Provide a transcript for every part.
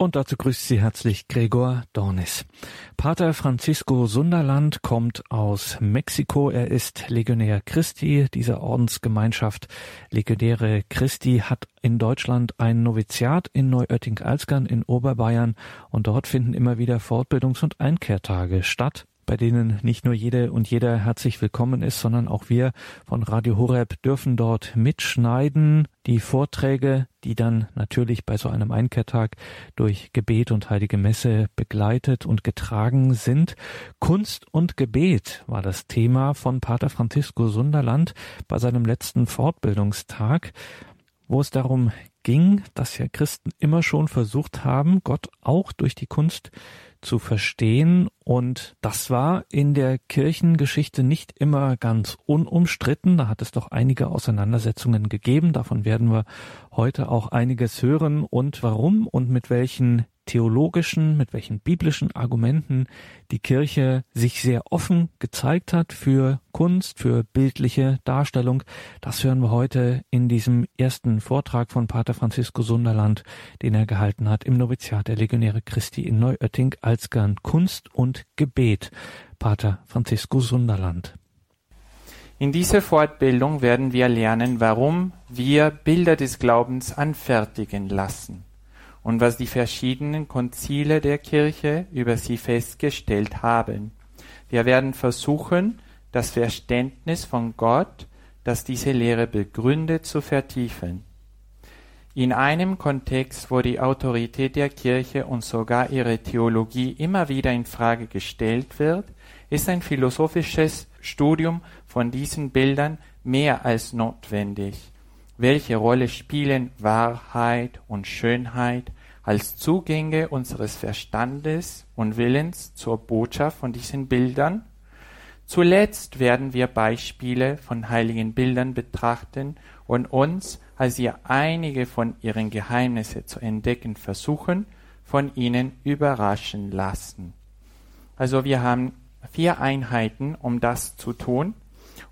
Und dazu grüßt Sie herzlich Gregor Dornis. Pater Francisco Sunderland kommt aus Mexiko. Er ist Legionär Christi. Diese Ordensgemeinschaft Legionäre Christi hat in Deutschland ein Noviziat in Neuötting-Alzgern in Oberbayern und dort finden immer wieder Fortbildungs- und Einkehrtage statt bei denen nicht nur jede und jeder herzlich willkommen ist, sondern auch wir von Radio Horeb dürfen dort mitschneiden. Die Vorträge, die dann natürlich bei so einem Einkehrtag durch Gebet und Heilige Messe begleitet und getragen sind. Kunst und Gebet war das Thema von Pater Francisco Sunderland bei seinem letzten Fortbildungstag wo es darum ging, dass ja Christen immer schon versucht haben, Gott auch durch die Kunst zu verstehen. Und das war in der Kirchengeschichte nicht immer ganz unumstritten. Da hat es doch einige Auseinandersetzungen gegeben. Davon werden wir heute auch einiges hören. Und warum und mit welchen theologischen, mit welchen biblischen Argumenten die Kirche sich sehr offen gezeigt hat für Kunst, für bildliche Darstellung. Das hören wir heute in diesem ersten Vortrag von Pater Francisco Sunderland, den er gehalten hat im Noviziat der Legionäre Christi in Neuötting als Gern Kunst und Gebet. Pater Francisco Sunderland. In dieser Fortbildung werden wir lernen, warum wir Bilder des Glaubens anfertigen lassen und was die verschiedenen Konzile der Kirche über sie festgestellt haben. Wir werden versuchen, das Verständnis von Gott, das diese Lehre begründet, zu vertiefen. In einem Kontext, wo die Autorität der Kirche und sogar ihre Theologie immer wieder in Frage gestellt wird, ist ein philosophisches Studium von diesen Bildern mehr als notwendig welche Rolle spielen Wahrheit und Schönheit als Zugänge unseres Verstandes und Willens zur Botschaft von diesen Bildern? Zuletzt werden wir Beispiele von heiligen Bildern betrachten und uns, als wir einige von ihren Geheimnissen zu entdecken versuchen, von ihnen überraschen lassen. Also wir haben vier Einheiten, um das zu tun.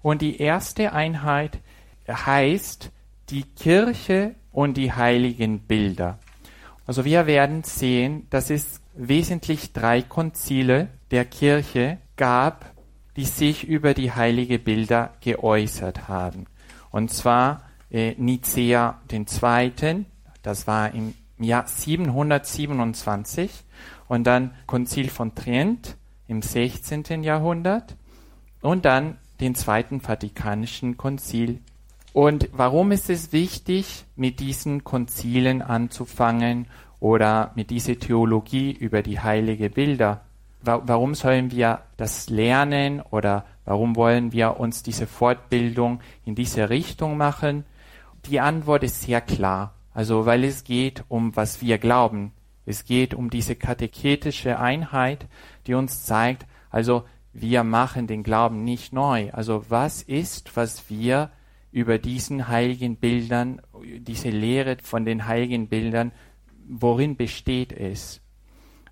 Und die erste Einheit heißt die Kirche und die heiligen Bilder. Also wir werden sehen, dass es wesentlich drei Konzile der Kirche gab, die sich über die heilige Bilder geäußert haben. Und zwar äh, Nicea II., das war im Jahr 727, und dann Konzil von Trient im 16. Jahrhundert und dann den Zweiten Vatikanischen Konzil und warum ist es wichtig, mit diesen Konzilen anzufangen oder mit dieser Theologie über die heilige Bilder? Warum sollen wir das lernen oder warum wollen wir uns diese Fortbildung in diese Richtung machen? Die Antwort ist sehr klar. Also, weil es geht um was wir glauben. Es geht um diese katechetische Einheit, die uns zeigt, also wir machen den Glauben nicht neu. Also was ist, was wir über diesen heiligen Bildern, diese Lehre von den heiligen Bildern, worin besteht es?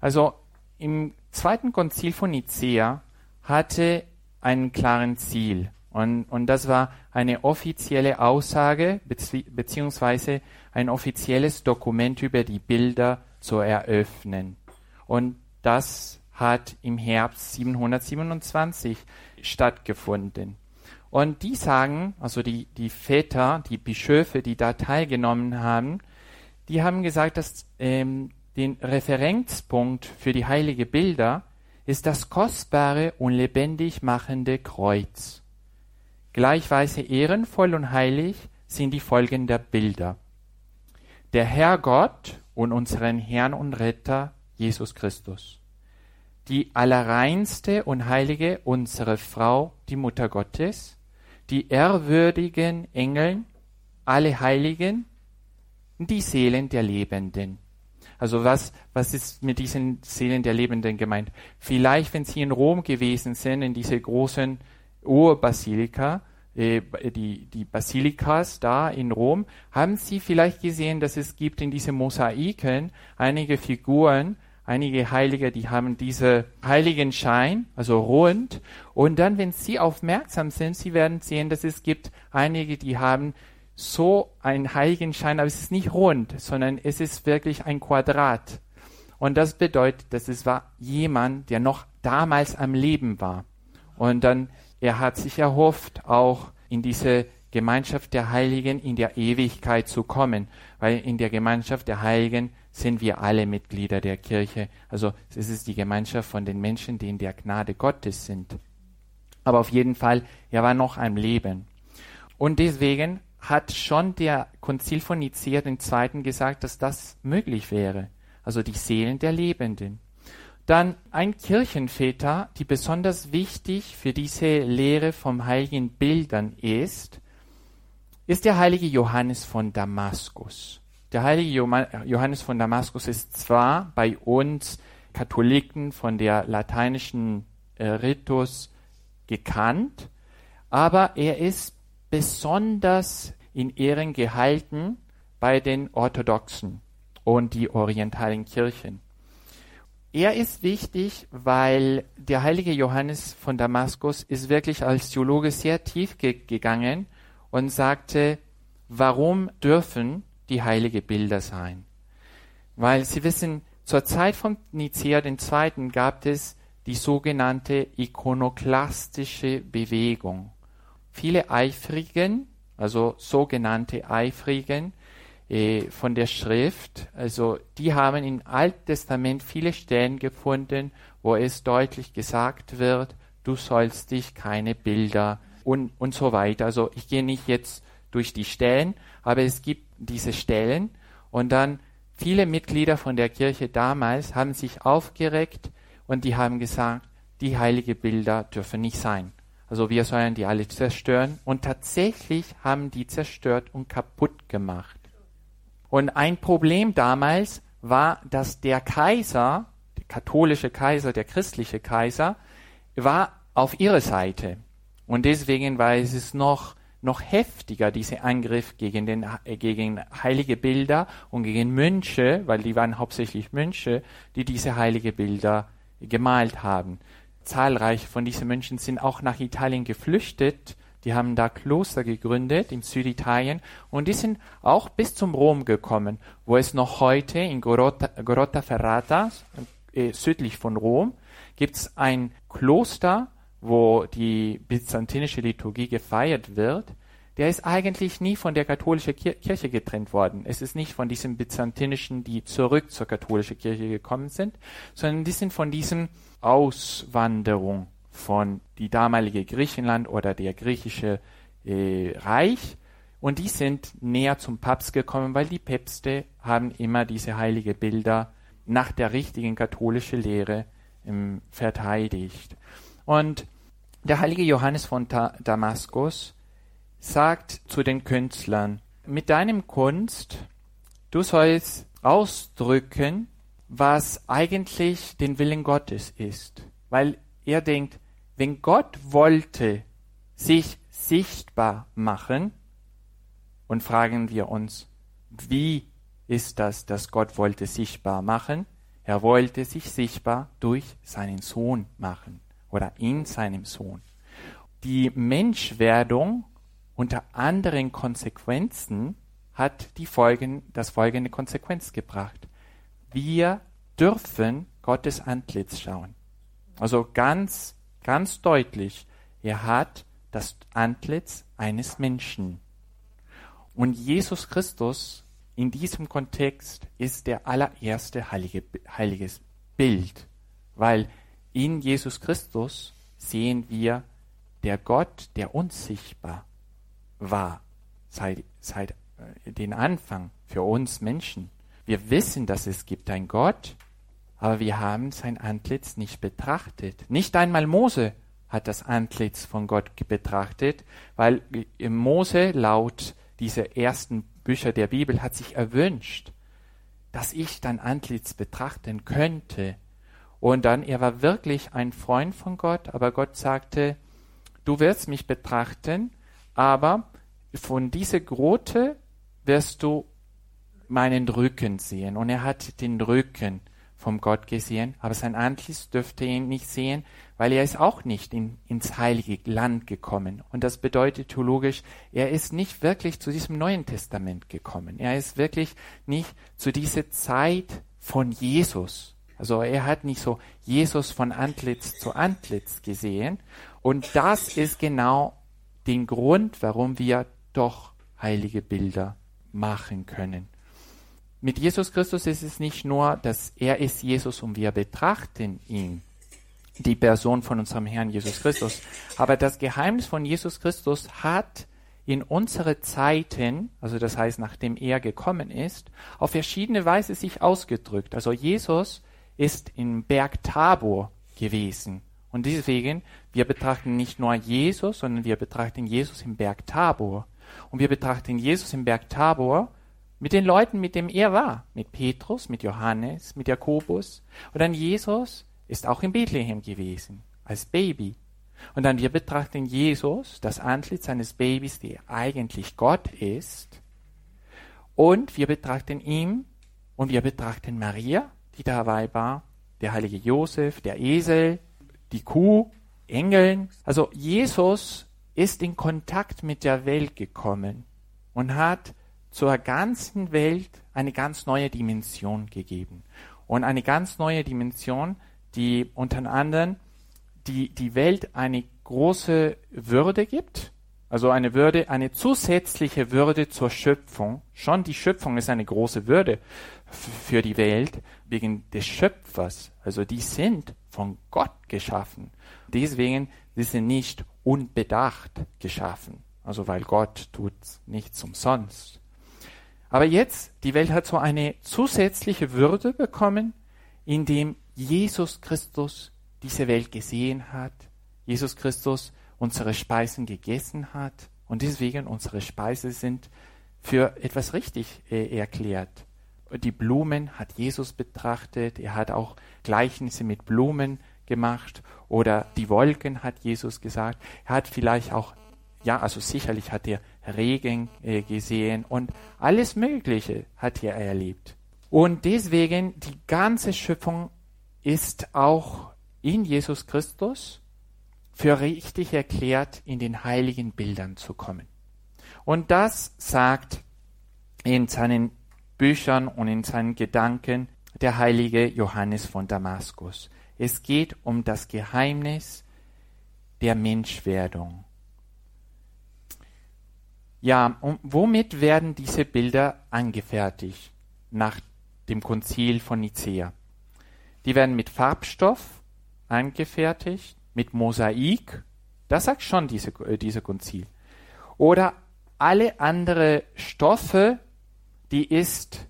Also im zweiten Konzil von Nicea hatte einen klaren Ziel. Und, und das war eine offizielle Aussage beziehungsweise ein offizielles Dokument über die Bilder zu eröffnen. Und das hat im Herbst 727 stattgefunden. Und die sagen, also die, die Väter, die Bischöfe, die da teilgenommen haben, die haben gesagt, dass ähm, den Referenzpunkt für die heilige Bilder ist das kostbare und lebendig machende Kreuz. Gleichweise ehrenvoll und heilig sind die Folgen der Bilder. Der Herr Gott und unseren Herrn und Retter Jesus Christus. Die allerreinste und heilige unsere Frau, die Mutter Gottes die ehrwürdigen Engel, alle Heiligen, die Seelen der Lebenden. Also was, was ist mit diesen Seelen der Lebenden gemeint? Vielleicht, wenn Sie in Rom gewesen sind, in diese großen Urbasilika, äh, die, die Basilikas da in Rom, haben Sie vielleicht gesehen, dass es gibt in diesen Mosaiken einige Figuren, einige Heilige, die haben diese heiligen Schein, also rund. Und dann, wenn Sie aufmerksam sind, Sie werden sehen, dass es gibt einige, die haben so einen heiligen Schein, aber es ist nicht rund, sondern es ist wirklich ein Quadrat. Und das bedeutet, dass es war jemand, der noch damals am Leben war. Und dann, er hat sich erhofft, auch in diese Gemeinschaft der Heiligen in der Ewigkeit zu kommen, weil in der Gemeinschaft der Heiligen sind wir alle Mitglieder der Kirche. Also es ist die Gemeinschaft von den Menschen, die in der Gnade Gottes sind. Aber auf jeden Fall, er war noch am Leben. Und deswegen hat schon der Konzil von Nicea Zweiten gesagt, dass das möglich wäre. Also die Seelen der Lebenden. Dann ein Kirchenväter, die besonders wichtig für diese Lehre vom heiligen Bildern ist, ist der heilige Johannes von Damaskus. Der heilige Johannes von Damaskus ist zwar bei uns Katholiken von der lateinischen äh, Ritus gekannt, aber er ist besonders in Ehren gehalten bei den Orthodoxen und die orientalen Kirchen. Er ist wichtig, weil der heilige Johannes von Damaskus ist wirklich als Theologe sehr tief ge gegangen und sagte, warum dürfen die heilige Bilder sein? Weil Sie wissen, zur Zeit von Nicea II. gab es die sogenannte ikonoklastische Bewegung. Viele Eifrigen, also sogenannte Eifrigen äh, von der Schrift, also die haben im Alten Testament viele Stellen gefunden, wo es deutlich gesagt wird, du sollst dich keine Bilder und, und so weiter. Also ich gehe nicht jetzt durch die Stellen, aber es gibt diese Stellen und dann viele Mitglieder von der Kirche damals haben sich aufgeregt und die haben gesagt, die heilige Bilder dürfen nicht sein. Also wir sollen die alle zerstören und tatsächlich haben die zerstört und kaputt gemacht. Und ein Problem damals war, dass der Kaiser, der katholische Kaiser, der christliche Kaiser, war auf ihrer Seite. Und deswegen war es noch, noch heftiger, dieser Angriff gegen, den, äh, gegen heilige Bilder und gegen Mönche, weil die waren hauptsächlich Mönche, die diese heilige Bilder gemalt haben. Zahlreiche von diesen Mönchen sind auch nach Italien geflüchtet. Die haben da Kloster gegründet in Süditalien und die sind auch bis zum Rom gekommen, wo es noch heute in Grotta, Grotta Ferrata, äh, südlich von Rom, gibt es ein Kloster, wo die byzantinische Liturgie gefeiert wird, der ist eigentlich nie von der katholischen Kirche getrennt worden. Es ist nicht von diesen byzantinischen, die zurück zur katholischen Kirche gekommen sind, sondern die sind von diesem Auswanderung von die damalige Griechenland oder der griechische äh, Reich und die sind näher zum Papst gekommen, weil die Päpste haben immer diese heilige Bilder nach der richtigen katholischen Lehre ähm, verteidigt. Und der heilige Johannes von Ta Damaskus sagt zu den Künstlern, mit deinem Kunst, du sollst ausdrücken, was eigentlich den Willen Gottes ist. Weil er denkt, wenn Gott wollte sich sichtbar machen, und fragen wir uns, wie ist das, dass Gott wollte sichtbar machen? Er wollte sich sichtbar durch seinen Sohn machen oder in seinem Sohn. Die Menschwerdung unter anderen Konsequenzen hat die folgen, das folgende Konsequenz gebracht. Wir dürfen Gottes Antlitz schauen. Also ganz, ganz deutlich, er hat das Antlitz eines Menschen. Und Jesus Christus in diesem Kontext ist der allererste heilige, heiliges Bild, weil in Jesus Christus sehen wir der Gott, der uns sichtbar war, seit, seit äh, den Anfang für uns Menschen. Wir wissen, dass es gibt einen Gott, aber wir haben sein Antlitz nicht betrachtet. Nicht einmal Mose hat das Antlitz von Gott betrachtet, weil Mose laut dieser ersten Bücher der Bibel hat sich erwünscht, dass ich dein Antlitz betrachten könnte. Und dann, er war wirklich ein Freund von Gott, aber Gott sagte, du wirst mich betrachten, aber von dieser Grote wirst du meinen Rücken sehen. Und er hat den Rücken vom Gott gesehen, aber sein Antlitz dürfte ihn nicht sehen, weil er ist auch nicht in, ins heilige Land gekommen. Und das bedeutet theologisch, er ist nicht wirklich zu diesem Neuen Testament gekommen. Er ist wirklich nicht zu dieser Zeit von Jesus. Also er hat nicht so Jesus von Antlitz zu Antlitz gesehen. Und das ist genau den Grund, warum wir doch heilige Bilder machen können. Mit Jesus Christus ist es nicht nur, dass er ist Jesus und wir betrachten ihn, die Person von unserem Herrn Jesus Christus, aber das Geheimnis von Jesus Christus hat in unsere Zeiten, also das heißt, nachdem er gekommen ist, auf verschiedene Weise sich ausgedrückt. Also Jesus ist im Berg Tabor gewesen. Und deswegen, wir betrachten nicht nur Jesus, sondern wir betrachten Jesus im Berg Tabor. Und wir betrachten Jesus im Berg Tabor mit den Leuten, mit denen er war. Mit Petrus, mit Johannes, mit Jakobus. Und dann Jesus ist auch in Bethlehem gewesen, als Baby. Und dann wir betrachten Jesus, das Antlitz eines Babys, der eigentlich Gott ist. Und wir betrachten ihn und wir betrachten Maria, die dabei war, der heilige Josef, der Esel, die Kuh, Engeln. Also Jesus ist in Kontakt mit der Welt gekommen und hat zur ganzen Welt eine ganz neue Dimension gegeben. Und eine ganz neue Dimension, die unter anderem die, die Welt eine große Würde gibt, also eine Würde, eine zusätzliche Würde zur Schöpfung. Schon die Schöpfung ist eine große Würde für die Welt wegen des Schöpfers. Also die sind von Gott geschaffen. Deswegen sind sie nicht unbedacht geschaffen. Also weil Gott tut nichts umsonst. Aber jetzt, die Welt hat so eine zusätzliche Würde bekommen, indem Jesus Christus diese Welt gesehen hat, Jesus Christus unsere Speisen gegessen hat und deswegen unsere Speisen sind für etwas richtig äh, erklärt. Die Blumen hat Jesus betrachtet, er hat auch Gleichnisse mit Blumen gemacht oder die Wolken hat Jesus gesagt. Er hat vielleicht auch, ja, also sicherlich hat er Regen äh, gesehen und alles Mögliche hat er erlebt. Und deswegen die ganze Schöpfung ist auch in Jesus Christus für richtig erklärt, in den heiligen Bildern zu kommen. Und das sagt in seinen Büchern und in seinen Gedanken der heilige Johannes von Damaskus. Es geht um das Geheimnis der Menschwerdung. Ja, und womit werden diese Bilder angefertigt nach dem Konzil von Nicea? Die werden mit Farbstoff angefertigt, mit Mosaik. Das sagt schon diese, äh, diese Konzil. Oder alle andere Stoffe, die ist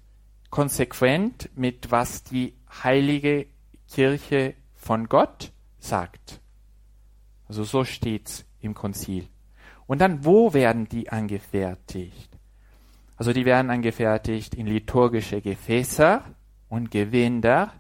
konsequent mit was die heilige Kirche von Gott sagt. Also so steht's im Konzil. Und dann, wo werden die angefertigt? Also die werden angefertigt in liturgische Gefäße und Gewänder,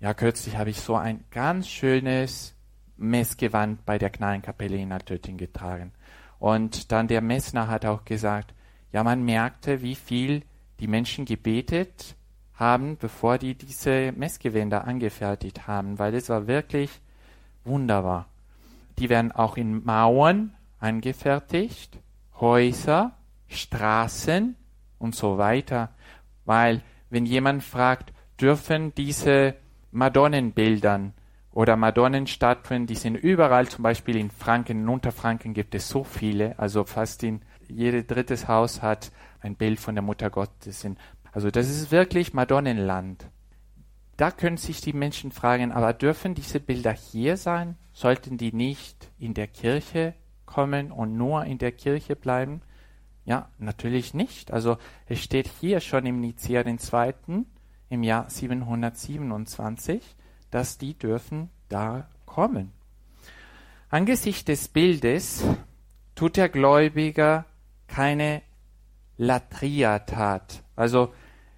ja, kürzlich habe ich so ein ganz schönes Messgewand bei der Knallenkapelle in Altötting getragen. Und dann der Messner hat auch gesagt, ja, man merkte, wie viel die Menschen gebetet haben, bevor die diese Messgewänder angefertigt haben, weil es war wirklich wunderbar. Die werden auch in Mauern angefertigt, Häuser, Straßen und so weiter, weil wenn jemand fragt, dürfen diese Madonnenbildern oder Madonnenstatuen, die sind überall, zum Beispiel in Franken, in Unterfranken gibt es so viele, also fast in jedes drittes Haus hat ein Bild von der Mutter Gottes. Also das ist wirklich Madonnenland. Da können sich die Menschen fragen, aber dürfen diese Bilder hier sein? Sollten die nicht in der Kirche kommen und nur in der Kirche bleiben? Ja, natürlich nicht. Also es steht hier schon im den Zweiten, im Jahr 727, dass die dürfen da kommen. Angesichts des Bildes tut der Gläubiger keine Latria-Tat. Also,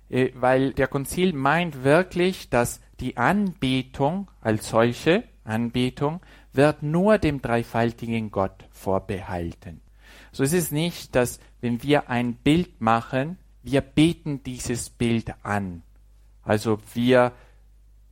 äh, weil der Konzil meint wirklich, dass die Anbetung als solche, Anbetung, wird nur dem dreifaltigen Gott vorbehalten. So ist es nicht, dass wenn wir ein Bild machen, wir beten dieses Bild an. Also wir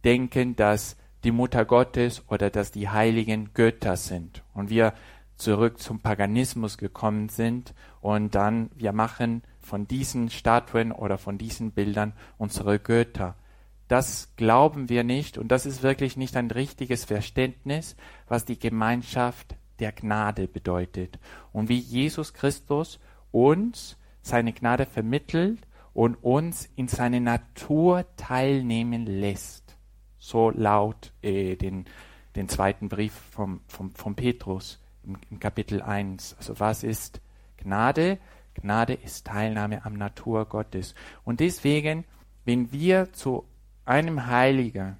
denken, dass die Mutter Gottes oder dass die heiligen Götter sind. Und wir zurück zum Paganismus gekommen sind und dann wir machen von diesen Statuen oder von diesen Bildern unsere Götter. Das glauben wir nicht und das ist wirklich nicht ein richtiges Verständnis, was die Gemeinschaft der Gnade bedeutet und wie Jesus Christus uns seine Gnade vermittelt und uns in seine Natur teilnehmen lässt. So laut äh, den, den zweiten Brief vom, vom, vom Petrus im, Kapitel 1. Also was ist Gnade? Gnade ist Teilnahme am Natur Gottes. Und deswegen, wenn wir zu einem Heiliger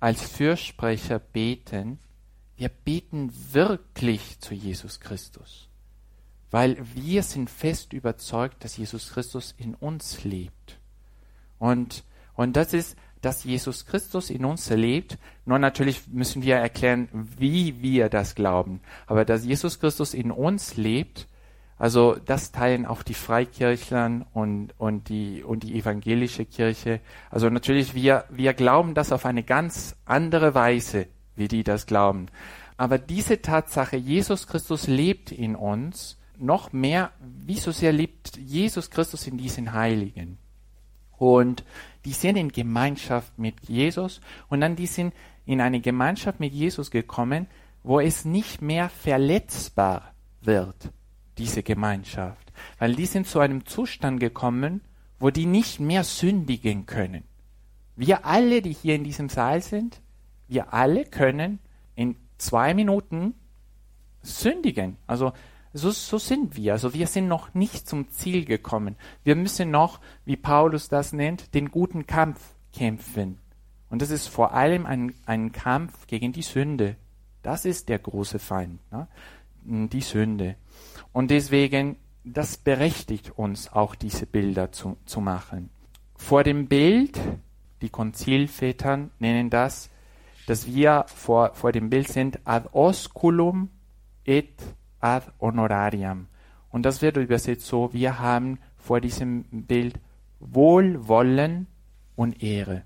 als Fürsprecher beten, wir beten wirklich zu Jesus Christus, weil wir sind fest überzeugt, dass Jesus Christus in uns lebt. Und, und das ist, dass Jesus Christus in uns lebt. Nur natürlich müssen wir erklären, wie wir das glauben. Aber dass Jesus Christus in uns lebt, also das teilen auch die Freikirchlern und, und, die, und die evangelische Kirche. Also natürlich, wir, wir glauben das auf eine ganz andere Weise, wie die das glauben. Aber diese Tatsache, Jesus Christus lebt in uns, noch mehr, wie so sehr lebt Jesus Christus in diesen Heiligen. Und die sind in Gemeinschaft mit Jesus und dann die sind in eine Gemeinschaft mit Jesus gekommen, wo es nicht mehr verletzbar wird diese Gemeinschaft, weil die sind zu einem Zustand gekommen, wo die nicht mehr sündigen können. Wir alle, die hier in diesem Saal sind, wir alle können in zwei Minuten sündigen. Also so, so sind wir. Also wir sind noch nicht zum Ziel gekommen. Wir müssen noch, wie Paulus das nennt, den guten Kampf kämpfen. Und das ist vor allem ein, ein Kampf gegen die Sünde. Das ist der große Feind, ne? die Sünde. Und deswegen, das berechtigt uns auch diese Bilder zu, zu machen. Vor dem Bild, die Konzilväter nennen das, dass wir vor, vor dem Bild sind ad osculum et ad honorarium. Und das wird übersetzt so, wir haben vor diesem Bild Wohlwollen und Ehre.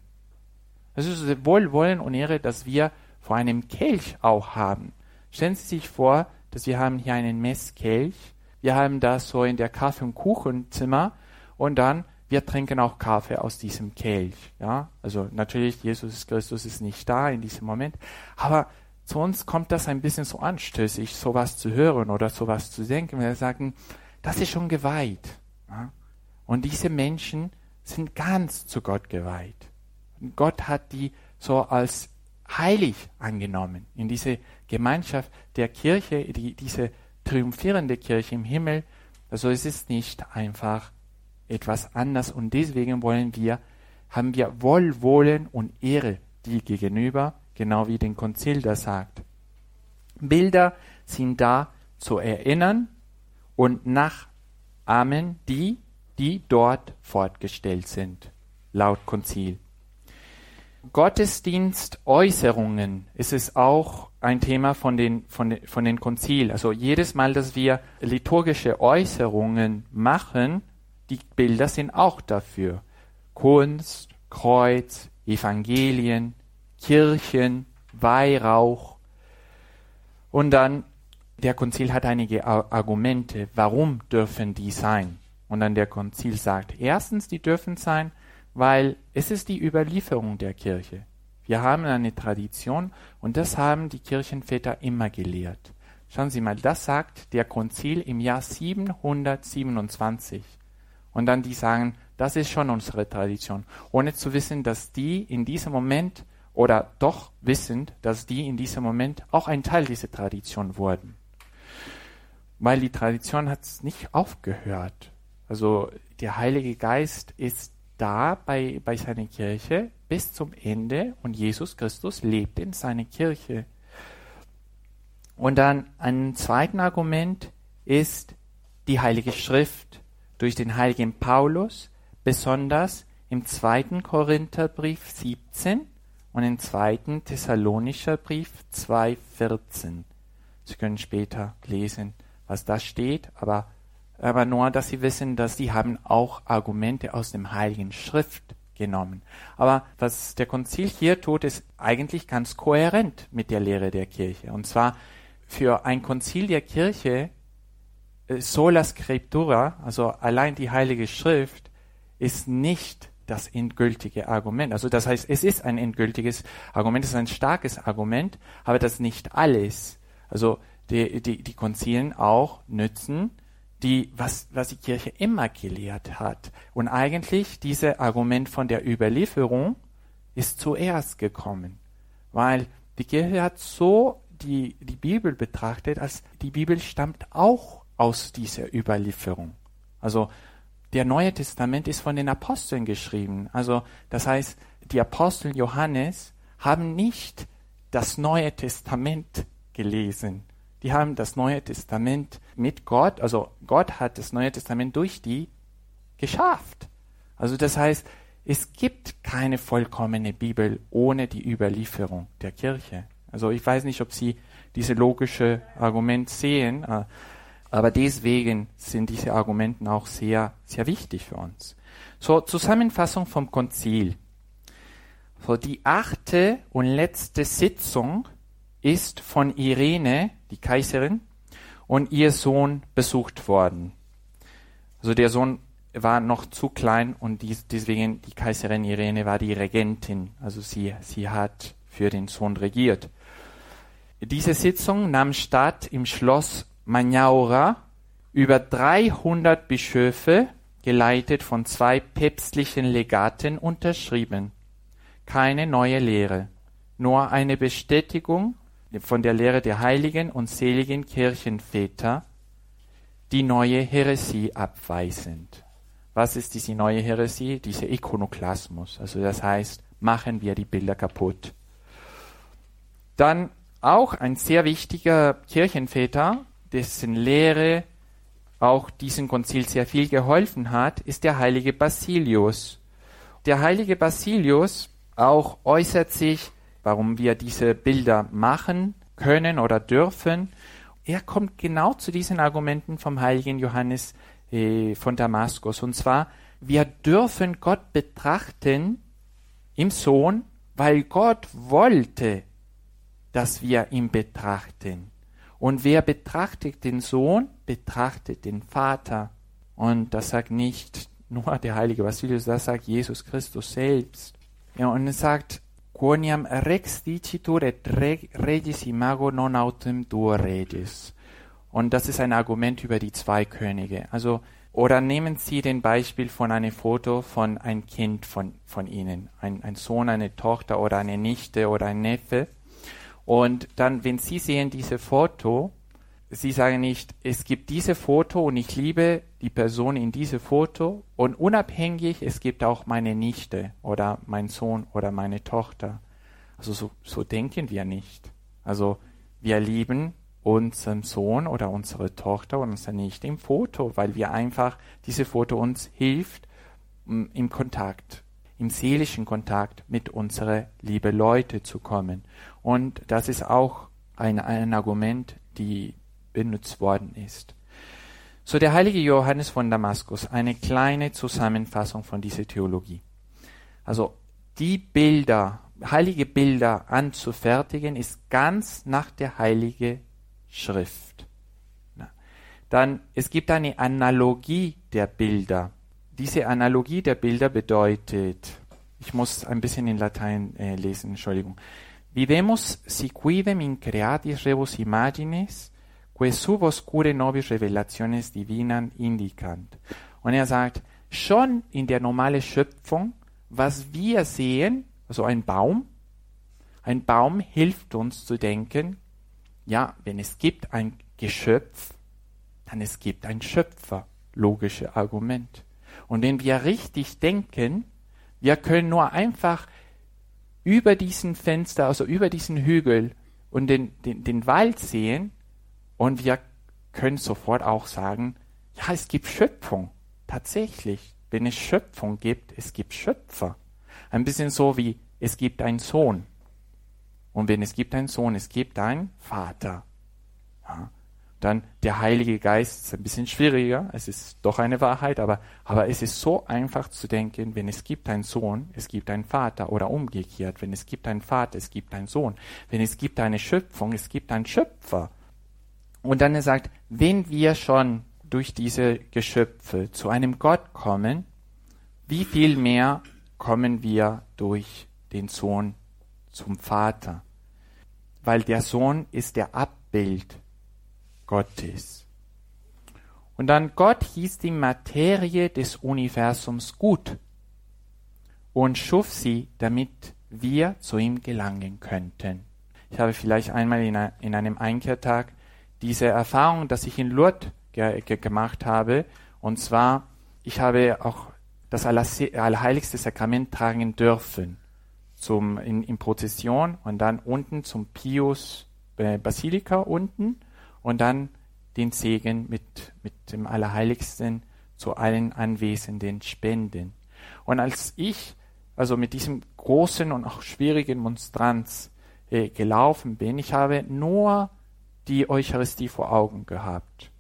Das ist Wohlwollen und Ehre, dass wir vor einem Kelch auch haben. Stellen Sie sich vor, dass wir haben hier einen Messkelch, wir haben das so in der Kaffee- und Kuchenzimmer und dann wir trinken auch Kaffee aus diesem Kelch. Ja, also natürlich Jesus Christus ist nicht da in diesem Moment, aber zu uns kommt das ein bisschen so anstößig, sowas zu hören oder sowas zu denken. Wir sagen, das ist schon geweiht. Und diese Menschen sind ganz zu Gott geweiht. Und Gott hat die so als heilig angenommen in diese Gemeinschaft der Kirche, die, diese triumphierende Kirche im Himmel. Also es ist nicht einfach etwas anders und deswegen wollen wir, haben wir Wohlwollen und Ehre die gegenüber, genau wie den Konzil das sagt. Bilder sind da zu erinnern und nachahmen die, die dort fortgestellt sind, laut Konzil. Gottesdienstäußerungen ist es auch ein Thema von den, von, den, von den Konzil. Also jedes Mal, dass wir liturgische Äußerungen machen, die Bilder sind auch dafür. Kunst, Kreuz, Evangelien, Kirchen, Weihrauch. Und dann, der Konzil hat einige Argumente, warum dürfen die sein? Und dann der Konzil sagt, erstens, die dürfen sein, weil es ist die Überlieferung der Kirche. Wir haben eine Tradition und das haben die Kirchenväter immer gelehrt. Schauen Sie mal, das sagt der Konzil im Jahr 727. Und dann die sagen, das ist schon unsere Tradition, ohne zu wissen, dass die in diesem Moment oder doch wissend, dass die in diesem Moment auch ein Teil dieser Tradition wurden. Weil die Tradition hat nicht aufgehört. Also der Heilige Geist ist da bei, bei seiner Kirche bis zum Ende und Jesus Christus lebt in seiner Kirche. Und dann ein zweites Argument ist die Heilige Schrift durch den heiligen Paulus, besonders im zweiten Korintherbrief 17 und im zweiten Thessalonischer Brief 2,14. Sie können später lesen, was da steht, aber aber nur, dass sie wissen, dass sie haben auch Argumente aus dem Heiligen Schrift genommen. Aber was der Konzil hier tut, ist eigentlich ganz kohärent mit der Lehre der Kirche. Und zwar für ein Konzil der Kirche äh, sola scriptura, also allein die Heilige Schrift, ist nicht das endgültige Argument. Also das heißt, es ist ein endgültiges Argument, es ist ein starkes Argument, aber das nicht alles. Also die, die, die Konzilen auch nützen, die, was, was die Kirche immer gelehrt hat. Und eigentlich dieses Argument von der Überlieferung ist zuerst gekommen, weil die Kirche hat so die, die Bibel betrachtet, als die Bibel stammt auch aus dieser Überlieferung. Also der Neue Testament ist von den Aposteln geschrieben. Also das heißt, die Apostel Johannes haben nicht das Neue Testament gelesen. Die haben das Neue Testament mit Gott, also Gott hat das Neue Testament durch die geschafft. Also das heißt, es gibt keine vollkommene Bibel ohne die Überlieferung der Kirche. Also ich weiß nicht, ob Sie diese logische Argument sehen, äh, aber deswegen sind diese Argumenten auch sehr, sehr wichtig für uns. So, Zusammenfassung vom Konzil. So, die achte und letzte Sitzung ist von Irene, die Kaiserin, und ihr Sohn besucht worden. Also der Sohn war noch zu klein und dies, deswegen die Kaiserin Irene war die Regentin. Also sie, sie hat für den Sohn regiert. Diese Sitzung nahm statt im Schloss Magnaura über 300 Bischöfe, geleitet von zwei päpstlichen Legaten, unterschrieben. Keine neue Lehre, nur eine Bestätigung von der Lehre der heiligen und seligen Kirchenväter, die neue Heresie abweisend. Was ist diese neue Heresie? Dieser Ikonoklasmus. Also das heißt, machen wir die Bilder kaputt. Dann auch ein sehr wichtiger Kirchenväter, dessen Lehre auch diesem Konzil sehr viel geholfen hat, ist der heilige Basilius. Der heilige Basilius auch äußert sich, warum wir diese Bilder machen können oder dürfen. Er kommt genau zu diesen Argumenten vom heiligen Johannes äh, von Damaskus. Und zwar, wir dürfen Gott betrachten im Sohn, weil Gott wollte, dass wir ihn betrachten. Und wer betrachtet den Sohn, betrachtet den Vater. Und das sagt nicht nur der heilige Basilius, das sagt Jesus Christus selbst. Ja, und er sagt, quoniam rex dicitur et regis imago non autem duo regis. Und das ist ein Argument über die zwei Könige. Also, oder nehmen Sie den Beispiel von einem Foto von ein Kind von, von Ihnen. Ein, ein Sohn, eine Tochter oder eine Nichte oder ein Neffe. Und dann, wenn Sie sehen diese Foto, Sie sagen nicht, es gibt diese Foto und ich liebe die Person in diese Foto und unabhängig, es gibt auch meine Nichte oder mein Sohn oder meine Tochter. Also so, so denken wir nicht. Also wir lieben unseren Sohn oder unsere Tochter und unsere Nichte im Foto, weil wir einfach, diese Foto uns hilft, im Kontakt im seelischen Kontakt mit unseren liebe Leute zu kommen. Und das ist auch ein, ein Argument, die benutzt worden ist. So der heilige Johannes von Damaskus, eine kleine Zusammenfassung von dieser Theologie. Also die Bilder, heilige Bilder anzufertigen, ist ganz nach der heilige Schrift. Dann, es gibt eine Analogie der Bilder. Diese Analogie der Bilder bedeutet, ich muss ein bisschen in Latein äh, lesen, Entschuldigung. Vivemos si quidem in creatis rebus imagines, que sub oscure nobis revelationes divinan indicant. Und er sagt, schon in der normalen Schöpfung, was wir sehen, also ein Baum, ein Baum hilft uns zu denken, ja, wenn es gibt ein Geschöpf, dann es gibt ein Schöpfer. Logische Argument. Und wenn wir richtig denken, wir können nur einfach über diesen Fenster, also über diesen Hügel und den, den, den Wald sehen und wir können sofort auch sagen, ja, es gibt Schöpfung. Tatsächlich. Wenn es Schöpfung gibt, es gibt Schöpfer. Ein bisschen so wie es gibt einen Sohn. Und wenn es gibt einen Sohn, es gibt einen Vater. Ja. Dann der Heilige Geist ist ein bisschen schwieriger. Es ist doch eine Wahrheit, aber, aber es ist so einfach zu denken, wenn es gibt einen Sohn, es gibt einen Vater oder umgekehrt. Wenn es gibt einen Vater, es gibt einen Sohn. Wenn es gibt eine Schöpfung, es gibt einen Schöpfer. Und dann er sagt, wenn wir schon durch diese Geschöpfe zu einem Gott kommen, wie viel mehr kommen wir durch den Sohn zum Vater? Weil der Sohn ist der Abbild Gottes. Und dann Gott hieß die Materie des Universums gut und schuf sie, damit wir zu ihm gelangen könnten. Ich habe vielleicht einmal in, einem Einkehrtag diese Erfahrung, dass ich in Lourdes ge ge gemacht habe. Und zwar, ich habe auch das Allerheiligste Sakrament tragen dürfen zum, in, in Prozession und dann unten zum Pius äh, Basilika unten und dann den Segen mit, mit dem Allerheiligsten zu allen Anwesenden spenden. Und als ich also mit diesem großen und auch schwierigen Monstranz äh, gelaufen bin, ich habe nur die Eucharistie vor Augen gehabt.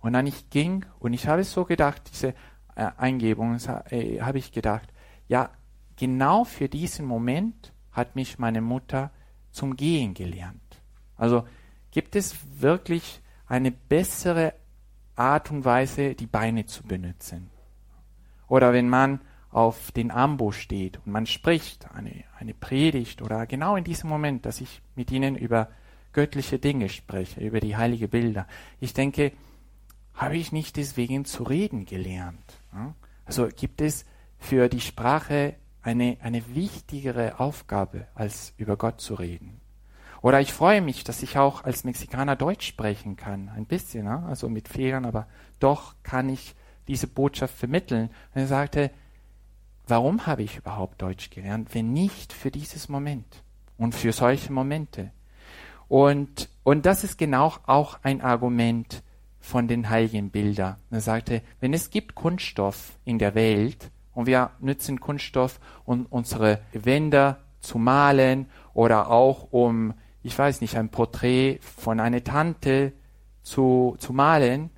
Und dann ich ging und ich habe so gedacht, diese äh, Eingebung, äh, habe ich gedacht, ja, genau für diesen Moment hat mich meine Mutter zum Gehen gelernt. Also gibt es wirklich eine bessere Art und Weise, die Beine zu benutzen? Oder wenn man auf den Ambo steht und man spricht eine, eine Predigt oder genau in diesem Moment, dass ich mit ihnen über göttliche Dinge spreche, über die heilige Bilder. Ich denke, habe ich nicht deswegen zu reden gelernt? Also gibt es für die Sprache eine, eine wichtigere Aufgabe, als über Gott zu reden. Oder ich freue mich, dass ich auch als Mexikaner Deutsch sprechen kann. Ein bisschen, also mit Fehlern, aber doch kann ich diese Botschaft vermitteln. Und er sagte, warum habe ich überhaupt Deutsch gelernt, wenn nicht für dieses Moment und für solche Momente? Und, und das ist genau auch ein Argument von den heiligen Bildern. Er sagte, wenn es gibt Kunststoff in der Welt und wir nutzen Kunststoff, um unsere Wände zu malen oder auch um, ich weiß nicht, ein Porträt von einer Tante zu, zu malen,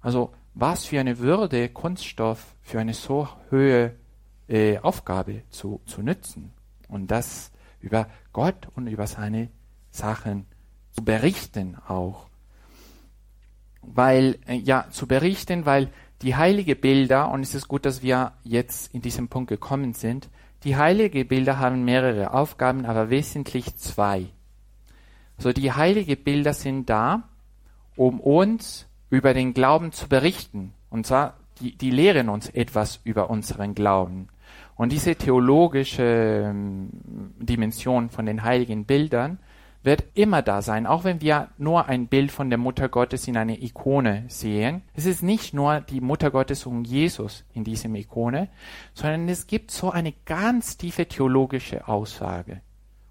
also was für eine Würde Kunststoff für eine so hohe äh, Aufgabe zu, zu nützen und das über Gott und über seine Sachen zu berichten auch. Weil, äh, ja, zu berichten, weil die heilige Bilder, und es ist gut, dass wir jetzt in diesem Punkt gekommen sind, die heilige Bilder haben mehrere Aufgaben, aber wesentlich zwei. So, die heilige Bilder sind da, um uns über den Glauben zu berichten. Und zwar, die, die lehren uns etwas über unseren Glauben. Und diese theologische ähm, Dimension von den heiligen Bildern wird immer da sein, auch wenn wir nur ein Bild von der Mutter Gottes in einer Ikone sehen. Es ist nicht nur die Mutter Gottes und Jesus in diesem Ikone, sondern es gibt so eine ganz tiefe theologische Aussage.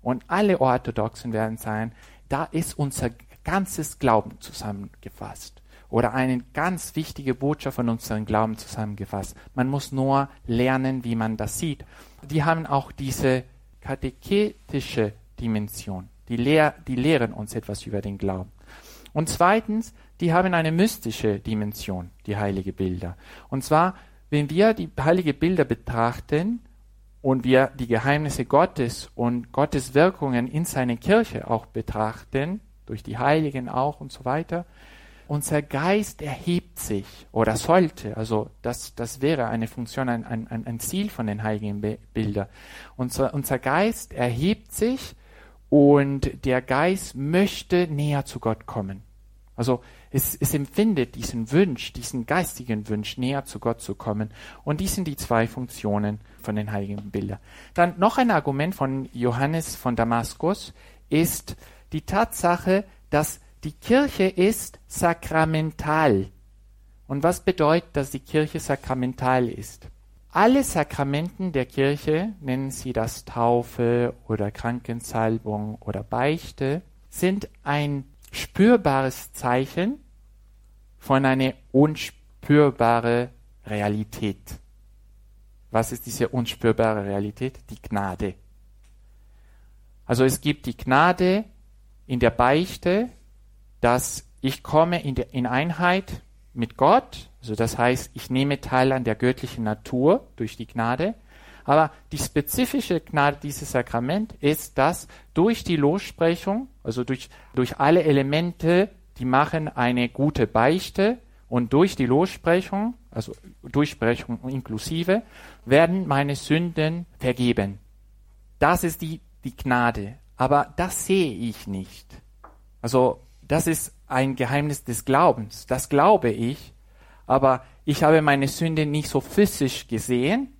Und alle Orthodoxen werden sagen, da ist unser ganzes Glauben zusammengefasst oder eine ganz wichtige Botschaft von unserem Glauben zusammengefasst. Man muss nur lernen, wie man das sieht. Die haben auch diese katechetische Dimension. Die, lehr die lehren uns etwas über den Glauben. Und zweitens, die haben eine mystische Dimension, die heilige Bilder. Und zwar, wenn wir die heilige Bilder betrachten und wir die Geheimnisse Gottes und Gottes Wirkungen in seiner Kirche auch betrachten, durch die Heiligen auch und so weiter, unser Geist erhebt sich oder sollte, also das, das wäre eine Funktion, ein, ein, ein Ziel von den heiligen Bildern. Unser, unser Geist erhebt sich und der Geist möchte näher zu Gott kommen. Also es, es empfindet diesen Wunsch, diesen geistigen Wunsch, näher zu Gott zu kommen. Und dies sind die zwei Funktionen von den heiligen Bildern. Dann noch ein Argument von Johannes von Damaskus ist die Tatsache, dass die Kirche ist sakramental. Und was bedeutet, dass die Kirche sakramental ist? Alle Sakramenten der Kirche, nennen Sie das Taufe oder Krankensalbung oder Beichte, sind ein spürbares Zeichen von einer unspürbaren Realität. Was ist diese unspürbare Realität? Die Gnade. Also es gibt die Gnade in der Beichte, dass ich komme in, der, in Einheit mit Gott, also das heißt, ich nehme teil an der göttlichen Natur durch die Gnade, aber die spezifische Gnade dieses Sakrament ist, dass durch die Lossprechung, also durch, durch alle Elemente die machen eine gute Beichte und durch die Lossprechung, also Durchsprechung inklusive, werden meine Sünden vergeben. Das ist die, die Gnade. Aber das sehe ich nicht. Also das ist ein Geheimnis des Glaubens. Das glaube ich. Aber ich habe meine Sünde nicht so physisch gesehen,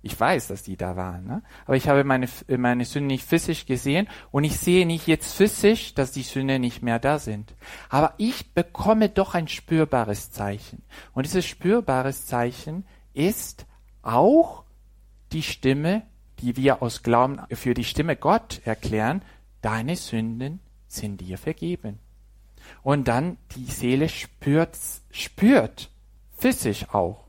ich weiß, dass die da waren, ne? aber ich habe meine, meine Sünde nicht physisch gesehen und ich sehe nicht jetzt physisch, dass die Sünde nicht mehr da sind. Aber ich bekomme doch ein spürbares Zeichen. Und dieses spürbares Zeichen ist auch die Stimme, die wir aus Glauben für die Stimme Gott erklären, deine Sünden sind dir vergeben. Und dann die Seele spürt, spürt, physisch auch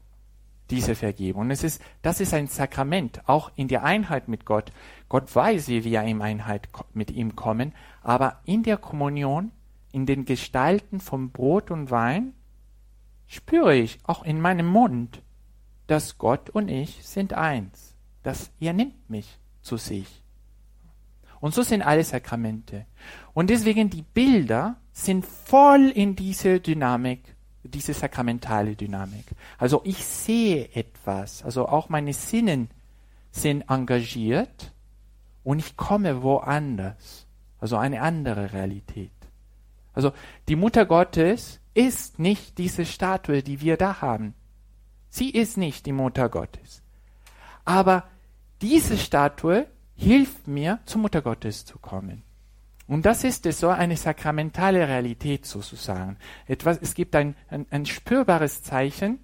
diese Vergebung. Und es ist, das ist ein Sakrament, auch in der Einheit mit Gott. Gott weiß, wie wir in Einheit mit ihm kommen, aber in der Kommunion, in den Gestalten von Brot und Wein, spüre ich auch in meinem Mund, dass Gott und ich sind eins, dass er nimmt mich zu sich. Und so sind alle Sakramente. Und deswegen die Bilder sind voll in diese Dynamik diese sakramentale Dynamik. Also ich sehe etwas, also auch meine Sinnen sind engagiert und ich komme woanders, also eine andere Realität. Also die Mutter Gottes ist nicht diese Statue, die wir da haben. Sie ist nicht die Mutter Gottes. Aber diese Statue hilft mir, zur Mutter Gottes zu kommen. Und das ist es, so eine sakramentale Realität sozusagen. Etwas, es gibt ein, ein, ein spürbares Zeichen,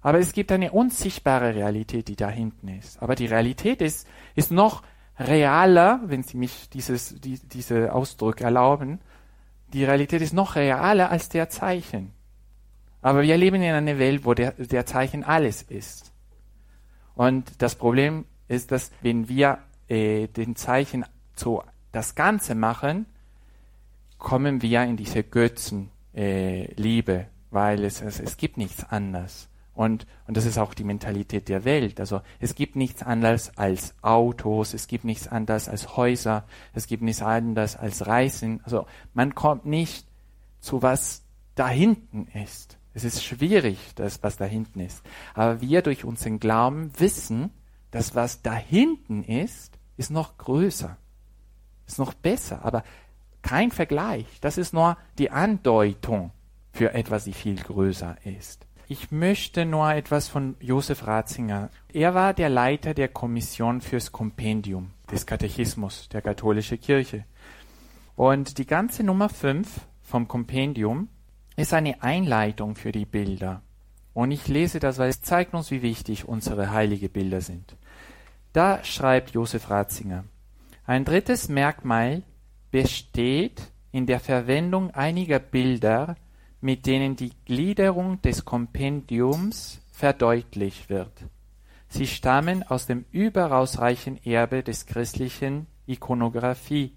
aber es gibt eine unsichtbare Realität, die da hinten ist. Aber die Realität ist, ist noch realer, wenn Sie mich dieses, die, diese Ausdruck erlauben. Die Realität ist noch realer als der Zeichen. Aber wir leben in einer Welt, wo der, der Zeichen alles ist. Und das Problem ist, dass wenn wir äh, den Zeichen zu das Ganze machen, kommen wir in diese Götzenliebe, äh, weil es, es, es gibt nichts anderes. Und, und das ist auch die Mentalität der Welt. Also es gibt nichts anderes als Autos, es gibt nichts anderes als Häuser, es gibt nichts anderes als Reisen. Also man kommt nicht zu was da hinten ist. Es ist schwierig, das, was da hinten ist. Aber wir durch unseren Glauben wissen, dass was da hinten ist, ist noch größer. Ist noch besser, aber kein Vergleich. Das ist nur die Andeutung für etwas, die viel größer ist. Ich möchte nur etwas von Josef Ratzinger. Er war der Leiter der Kommission fürs Kompendium des Katechismus der katholischen Kirche. Und die ganze Nummer 5 vom Kompendium ist eine Einleitung für die Bilder. Und ich lese das, weil es zeigt uns, wie wichtig unsere heilige Bilder sind. Da schreibt Josef Ratzinger, ein drittes Merkmal besteht in der Verwendung einiger Bilder, mit denen die Gliederung des Kompendiums verdeutlicht wird. Sie stammen aus dem überaus reichen Erbe des christlichen Ikonographie.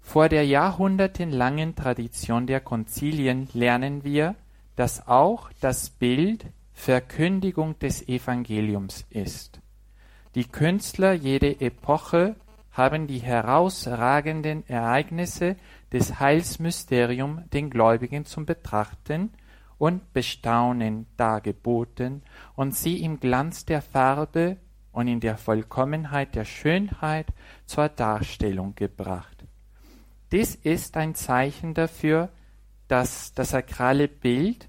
Vor der jahrhundertelangen Tradition der Konzilien lernen wir, dass auch das Bild Verkündigung des Evangeliums ist. Die Künstler jeder Epoche haben die herausragenden Ereignisse des Heilsmysterium den Gläubigen zum Betrachten und Bestaunen dargeboten und sie im Glanz der Farbe und in der Vollkommenheit der Schönheit zur Darstellung gebracht. Dies ist ein Zeichen dafür, dass das sakrale Bild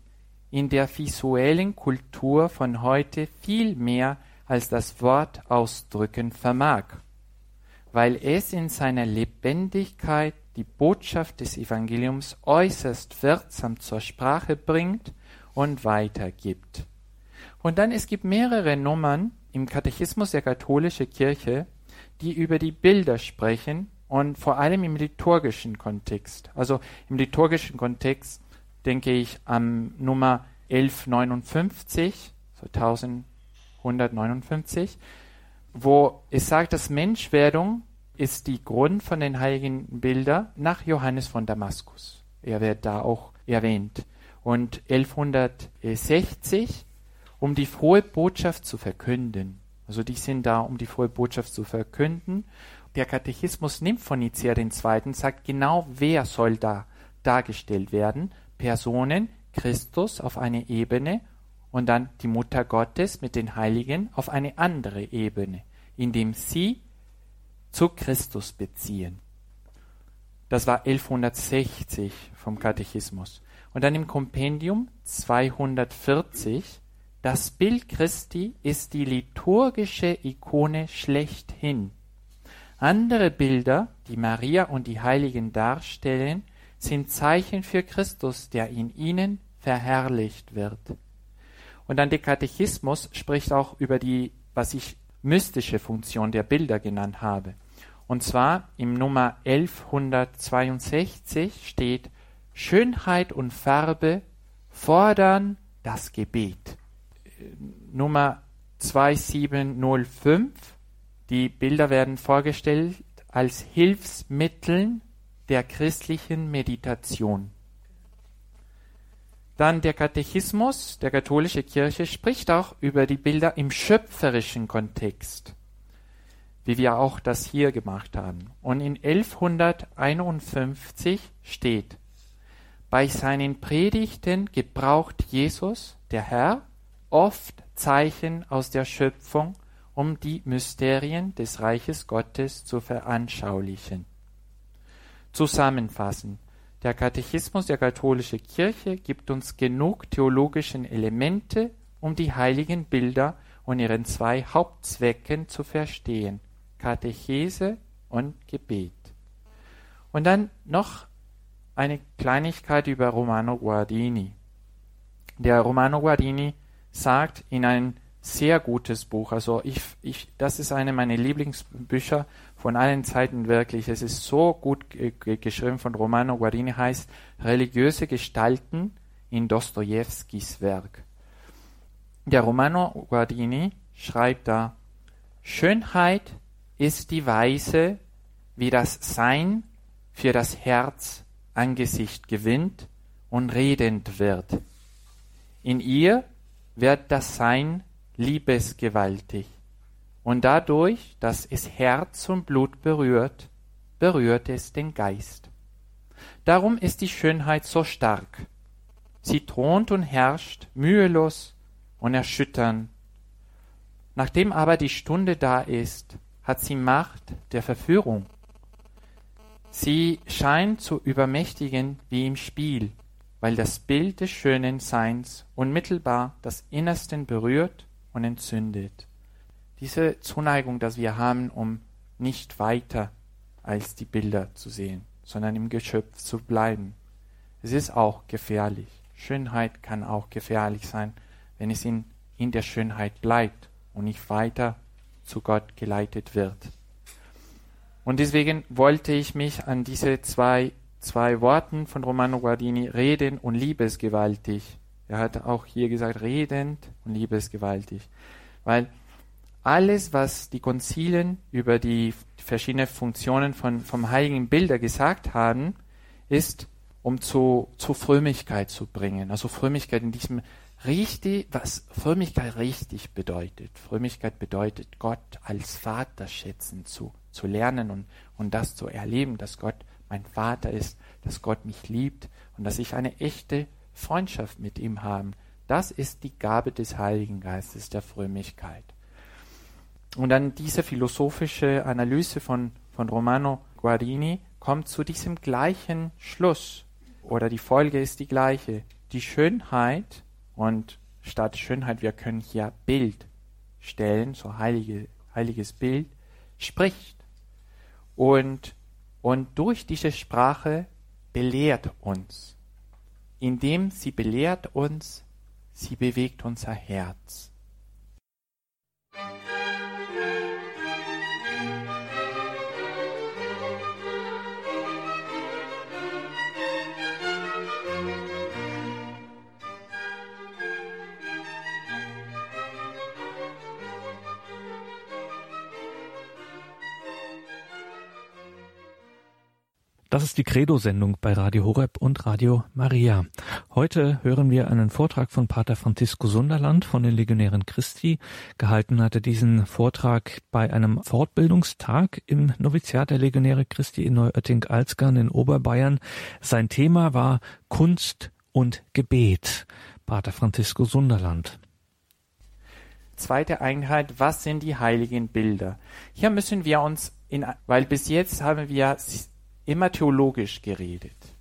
in der visuellen Kultur von heute viel mehr als das Wort ausdrücken vermag weil es in seiner Lebendigkeit die Botschaft des Evangeliums äußerst wirksam zur Sprache bringt und weitergibt. Und dann es gibt mehrere Nummern im Katechismus der katholischen Kirche, die über die Bilder sprechen und vor allem im liturgischen Kontext. Also im liturgischen Kontext denke ich an Nummer 1159, so 1159, wo es sagt, dass Menschwerdung ist die Grund von den heiligen Bildern nach Johannes von Damaskus. Er wird da auch erwähnt. Und 1160, um die frohe Botschaft zu verkünden. Also die sind da, um die frohe Botschaft zu verkünden. Der Katechismus nimmt von Nicea den Zweiten, sagt genau, wer soll da dargestellt werden. Personen, Christus auf eine Ebene und dann die Mutter Gottes mit den Heiligen auf eine andere Ebene, indem sie zu Christus beziehen. Das war 1160 vom Katechismus. Und dann im Kompendium 240, das Bild Christi ist die liturgische Ikone schlechthin. Andere Bilder, die Maria und die Heiligen darstellen, sind Zeichen für Christus, der in ihnen verherrlicht wird. Und dann der Katechismus spricht auch über die, was ich mystische Funktion der Bilder genannt habe. Und zwar im Nummer 1162 steht Schönheit und Farbe fordern das Gebet. Nummer 2705 die Bilder werden vorgestellt als Hilfsmitteln der christlichen Meditation. Dann der Katechismus der katholischen Kirche spricht auch über die Bilder im schöpferischen Kontext wie wir auch das hier gemacht haben. Und in 1151 steht, bei seinen Predigten gebraucht Jesus, der Herr, oft Zeichen aus der Schöpfung, um die Mysterien des Reiches Gottes zu veranschaulichen. Zusammenfassend, der Katechismus der katholischen Kirche gibt uns genug theologischen Elemente, um die heiligen Bilder und ihren zwei Hauptzwecken zu verstehen. Katechese und Gebet. Und dann noch eine Kleinigkeit über Romano Guardini. Der Romano Guardini sagt in ein sehr gutes Buch, also ich, ich, das ist eine meiner Lieblingsbücher von allen Zeiten wirklich. Es ist so gut geschrieben von Romano Guardini, heißt Religiöse Gestalten in Dostojewskis Werk. Der Romano Guardini schreibt da, Schönheit ist die Weise, wie das Sein für das Herz Angesicht gewinnt und redend wird. In ihr wird das Sein liebesgewaltig und dadurch, dass es Herz und Blut berührt, berührt es den Geist. Darum ist die Schönheit so stark. Sie thront und herrscht mühelos und erschüttern. Nachdem aber die Stunde da ist, hat sie Macht der Verführung. Sie scheint zu übermächtigen wie im Spiel, weil das Bild des schönen Seins unmittelbar das Innersten berührt und entzündet. Diese Zuneigung, dass wir haben, um nicht weiter als die Bilder zu sehen, sondern im Geschöpf zu bleiben. Es ist auch gefährlich. Schönheit kann auch gefährlich sein, wenn es in, in der Schönheit bleibt und nicht weiter zu Gott geleitet wird. Und deswegen wollte ich mich an diese zwei, zwei Worten von Romano Guardini, reden und liebesgewaltig. Er hat auch hier gesagt, redend und liebesgewaltig. Weil alles, was die Konzilien über die verschiedenen Funktionen von, vom heiligen Bilder gesagt haben, ist, um zu, zu Frömmigkeit zu bringen. Also Frömmigkeit in diesem richtig, was Frömmigkeit richtig bedeutet. Frömmigkeit bedeutet, Gott als Vater schätzen zu, zu lernen und, und das zu erleben, dass Gott mein Vater ist, dass Gott mich liebt und dass ich eine echte Freundschaft mit ihm habe. Das ist die Gabe des Heiligen Geistes, der Frömmigkeit. Und dann diese philosophische Analyse von, von Romano Guardini kommt zu diesem gleichen Schluss, oder die Folge ist die gleiche. Die Schönheit und statt Schönheit, wir können hier Bild stellen, so heilige, heiliges Bild, spricht. Und, und durch diese Sprache belehrt uns. Indem sie belehrt uns, sie bewegt unser Herz. Das ist die Credo-Sendung bei Radio Horeb und Radio Maria. Heute hören wir einen Vortrag von Pater Francisco Sunderland von den Legionären Christi. Gehalten hatte diesen Vortrag bei einem Fortbildungstag im Noviziat der Legionäre Christi in Neuötting-Alzgern in Oberbayern. Sein Thema war Kunst und Gebet. Pater Francisco Sunderland. Zweite Einheit, was sind die heiligen Bilder? Hier müssen wir uns in, weil bis jetzt haben wir immer theologisch geredet.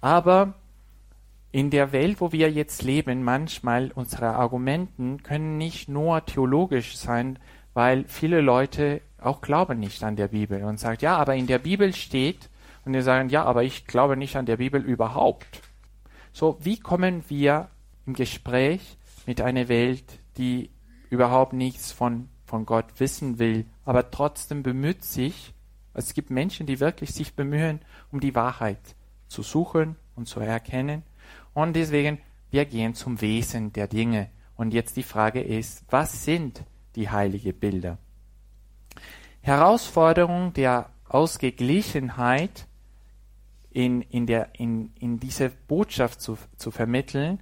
Aber in der Welt, wo wir jetzt leben, manchmal unsere Argumenten können nicht nur theologisch sein, weil viele Leute auch glauben nicht an der Bibel und sagen, ja, aber in der Bibel steht, und die sagen, ja, aber ich glaube nicht an der Bibel überhaupt. So, wie kommen wir im Gespräch mit einer Welt, die überhaupt nichts von, von Gott wissen will, aber trotzdem bemüht sich, es gibt Menschen, die wirklich sich bemühen, um die Wahrheit zu suchen und zu erkennen. Und deswegen, wir gehen zum Wesen der Dinge. Und jetzt die Frage ist, was sind die heiligen Bilder? Herausforderung der Ausgeglichenheit in, in, der, in, in diese Botschaft zu, zu vermitteln,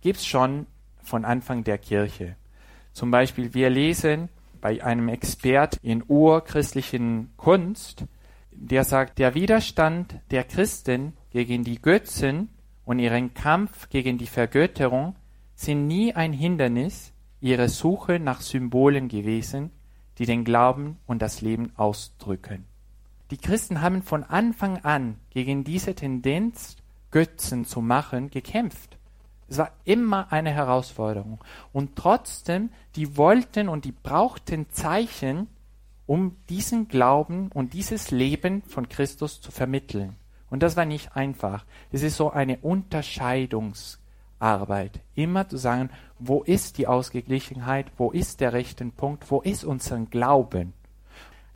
gibt es schon von Anfang der Kirche. Zum Beispiel, wir lesen bei einem Expert in urchristlichen Kunst, der sagt, der Widerstand der Christen gegen die Götzen und ihren Kampf gegen die Vergötterung sind nie ein Hindernis ihrer Suche nach Symbolen gewesen, die den Glauben und das Leben ausdrücken. Die Christen haben von Anfang an gegen diese Tendenz, Götzen zu machen, gekämpft. Es war immer eine Herausforderung. Und trotzdem, die wollten und die brauchten Zeichen, um diesen Glauben und dieses Leben von Christus zu vermitteln. Und das war nicht einfach. Es ist so eine Unterscheidungsarbeit. Immer zu sagen, wo ist die Ausgeglichenheit, wo ist der rechte Punkt, wo ist unser Glauben.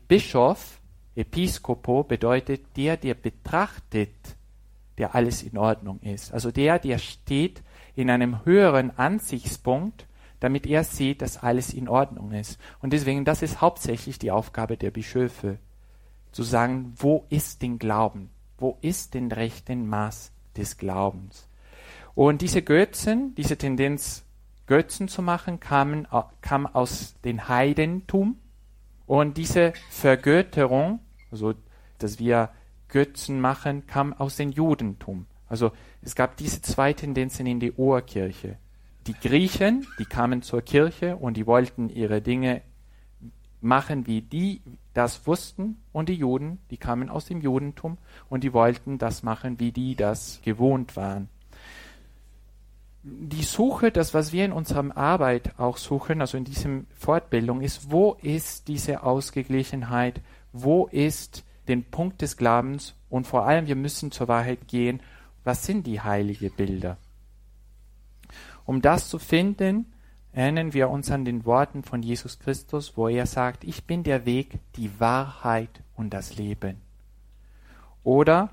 Bischof, Episkopo bedeutet der, der betrachtet, der alles in Ordnung ist. Also der, der steht in einem höheren Ansichtspunkt, damit er sieht, dass alles in Ordnung ist. Und deswegen, das ist hauptsächlich die Aufgabe der Bischöfe, zu sagen, wo ist den Glauben? Wo ist den rechten Maß des Glaubens? Und diese Götzen, diese Tendenz, Götzen zu machen, kamen, kam aus dem Heidentum. Und diese Vergötterung, also dass wir Götzen machen, kam aus dem Judentum. Also es gab diese zwei Tendenzen in der Urkirche. Die Griechen, die kamen zur Kirche und die wollten ihre Dinge machen, wie die das wussten, und die Juden, die kamen aus dem Judentum und die wollten das machen, wie die das gewohnt waren. Die Suche, das, was wir in unserer Arbeit auch suchen, also in diesem Fortbildung, ist, wo ist diese Ausgeglichenheit, wo ist den Punkt des Glaubens und vor allem, wir müssen zur Wahrheit gehen was sind die heiligen Bilder? Um das zu finden, erinnern wir uns an den Worten von Jesus Christus, wo er sagt, ich bin der Weg, die Wahrheit und das Leben. Oder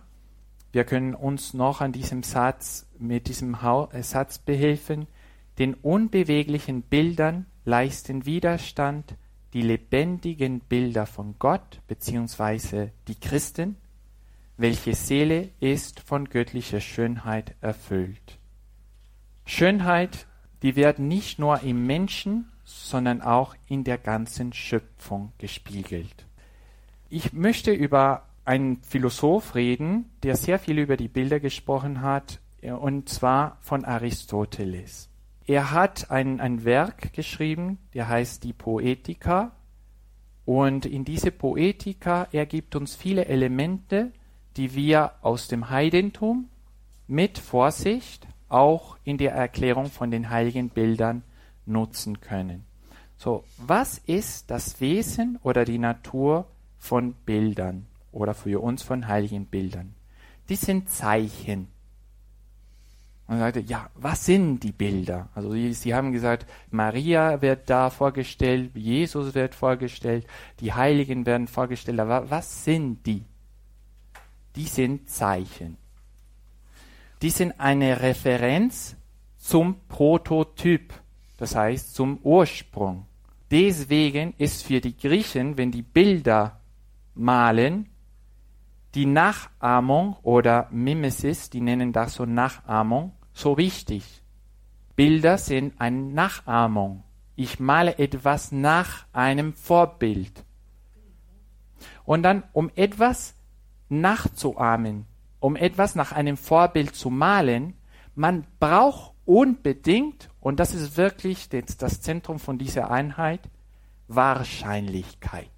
wir können uns noch an diesem Satz, mit diesem äh, Satz behelfen, den unbeweglichen Bildern leisten Widerstand die lebendigen Bilder von Gott bzw. die Christen, welche Seele ist von göttlicher Schönheit erfüllt. Schönheit, die wird nicht nur im Menschen, sondern auch in der ganzen Schöpfung gespiegelt. Ich möchte über einen Philosoph reden, der sehr viel über die Bilder gesprochen hat, und zwar von Aristoteles. Er hat ein, ein Werk geschrieben, der heißt die Poetika, und in diese Poetika ergibt uns viele Elemente, die wir aus dem Heidentum mit Vorsicht auch in der Erklärung von den heiligen Bildern nutzen können. So, was ist das Wesen oder die Natur von Bildern oder für uns von heiligen Bildern? Die sind Zeichen. Und sagte, ja, was sind die Bilder? Also sie, sie haben gesagt, Maria wird da vorgestellt, Jesus wird vorgestellt, die Heiligen werden vorgestellt, aber was sind die? Die sind Zeichen. Die sind eine Referenz zum Prototyp, das heißt zum Ursprung. Deswegen ist für die Griechen, wenn die Bilder malen, die Nachahmung oder Mimesis, die nennen das so Nachahmung, so wichtig. Bilder sind eine Nachahmung. Ich male etwas nach einem Vorbild. Und dann, um etwas nachzuahmen, um etwas nach einem Vorbild zu malen, man braucht unbedingt, und das ist wirklich das Zentrum von dieser Einheit, Wahrscheinlichkeit.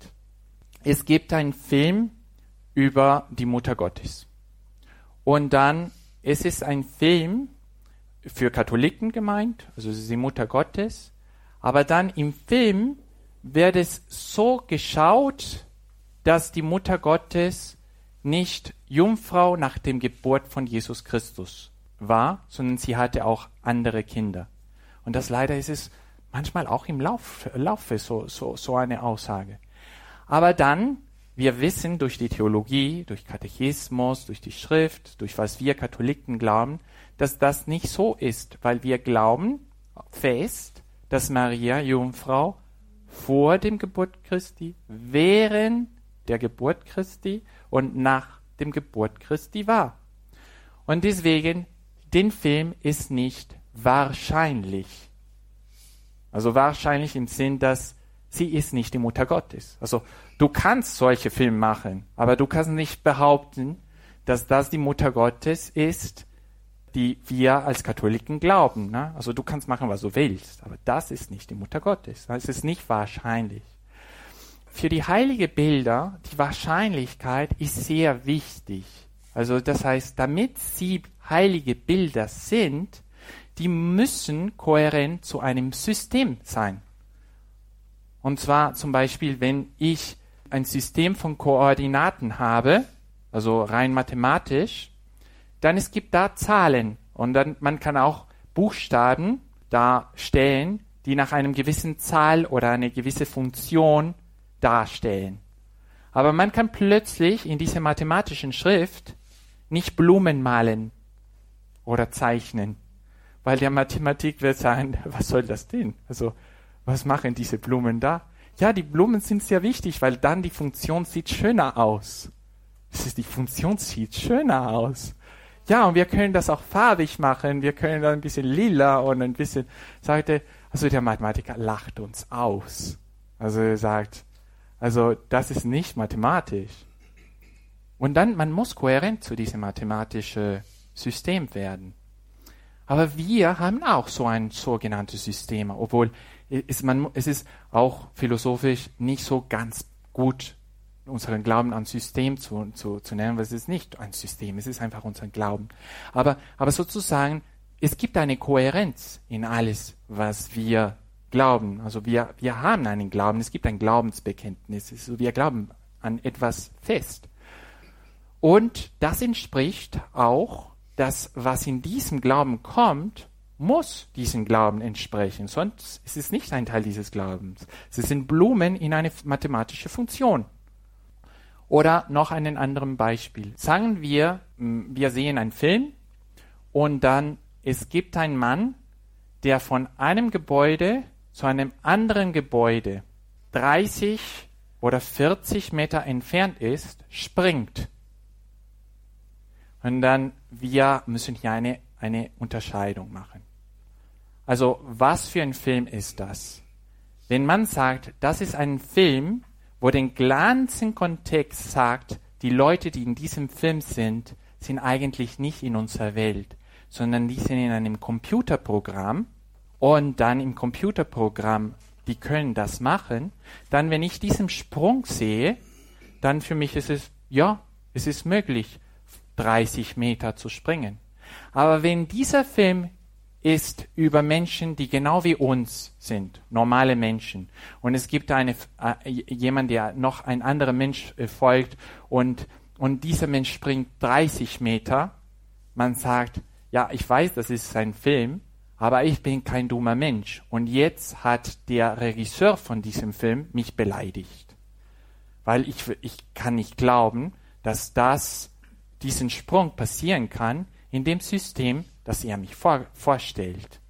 Es gibt einen Film über die Mutter Gottes. Und dann, es ist ein Film für Katholiken gemeint, also es ist die Mutter Gottes, aber dann im Film wird es so geschaut, dass die Mutter Gottes nicht Jungfrau nach dem Geburt von Jesus Christus war, sondern sie hatte auch andere Kinder. Und das leider ist es manchmal auch im Lauf, Laufe so, so, so eine Aussage. Aber dann, wir wissen durch die Theologie, durch Katechismus, durch die Schrift, durch was wir Katholiken glauben, dass das nicht so ist, weil wir glauben fest, dass Maria Jungfrau vor dem Geburt Christi, während der Geburt Christi und nach dem Geburt Christi war. Und deswegen, den Film ist nicht wahrscheinlich. Also wahrscheinlich im Sinn, dass sie ist nicht die Mutter Gottes. Also du kannst solche Filme machen, aber du kannst nicht behaupten, dass das die Mutter Gottes ist, die wir als Katholiken glauben. Ne? Also du kannst machen, was du willst, aber das ist nicht die Mutter Gottes. Das ist nicht wahrscheinlich. Für die heilige Bilder, die Wahrscheinlichkeit ist sehr wichtig. Also das heißt, damit sie heilige Bilder sind, die müssen kohärent zu einem System sein. Und zwar zum Beispiel, wenn ich ein System von Koordinaten habe, also rein mathematisch, dann es gibt da Zahlen und dann man kann auch Buchstaben darstellen, die nach einem gewissen Zahl oder eine gewisse Funktion darstellen. Aber man kann plötzlich in dieser mathematischen Schrift nicht Blumen malen oder zeichnen, weil der Mathematik wird sagen, was soll das denn? Also, was machen diese Blumen da? Ja, die Blumen sind sehr wichtig, weil dann die Funktion sieht schöner aus. Das ist, die Funktion sieht schöner aus. Ja, und wir können das auch farbig machen. Wir können da ein bisschen lila und ein bisschen, sagte, also der Mathematiker lacht uns aus. Also er sagt, also das ist nicht mathematisch. Und dann, man muss kohärent zu diesem mathematischen System werden. Aber wir haben auch so ein sogenanntes System, obwohl es, man, es ist auch philosophisch nicht so ganz gut unseren Glauben an System zu, zu, zu nennen, weil es ist nicht ein System, es ist einfach unser Glauben. Aber, aber sozusagen, es gibt eine Kohärenz in alles, was wir glauben. Also wir, wir haben einen Glauben, es gibt ein Glaubensbekenntnis, also wir glauben an etwas fest. Und das entspricht auch, dass was in diesem Glauben kommt, muss diesem Glauben entsprechen, sonst ist es nicht ein Teil dieses Glaubens. Sie sind Blumen in eine mathematische Funktion. Oder noch einen anderen Beispiel. Sagen wir, wir sehen einen Film und dann es gibt einen Mann, der von einem Gebäude zu einem anderen Gebäude 30 oder 40 Meter entfernt ist, springt. Und dann, wir müssen hier eine, eine Unterscheidung machen. Also, was für ein Film ist das? Wenn man sagt, das ist ein Film, wo den ganzen Kontext sagt, die Leute, die in diesem Film sind, sind eigentlich nicht in unserer Welt, sondern die sind in einem Computerprogramm und dann im Computerprogramm, die können das machen, dann wenn ich diesen Sprung sehe, dann für mich ist es, ja, es ist möglich, 30 Meter zu springen. Aber wenn dieser Film ist über Menschen, die genau wie uns sind, normale Menschen. Und es gibt eine, äh, jemand, der noch ein anderer Mensch äh, folgt und, und dieser Mensch springt 30 Meter. Man sagt, ja, ich weiß, das ist ein Film, aber ich bin kein dummer Mensch. Und jetzt hat der Regisseur von diesem Film mich beleidigt. Weil ich, ich kann nicht glauben, dass das, diesen Sprung passieren kann in dem System, das er mich vor, vorstellt.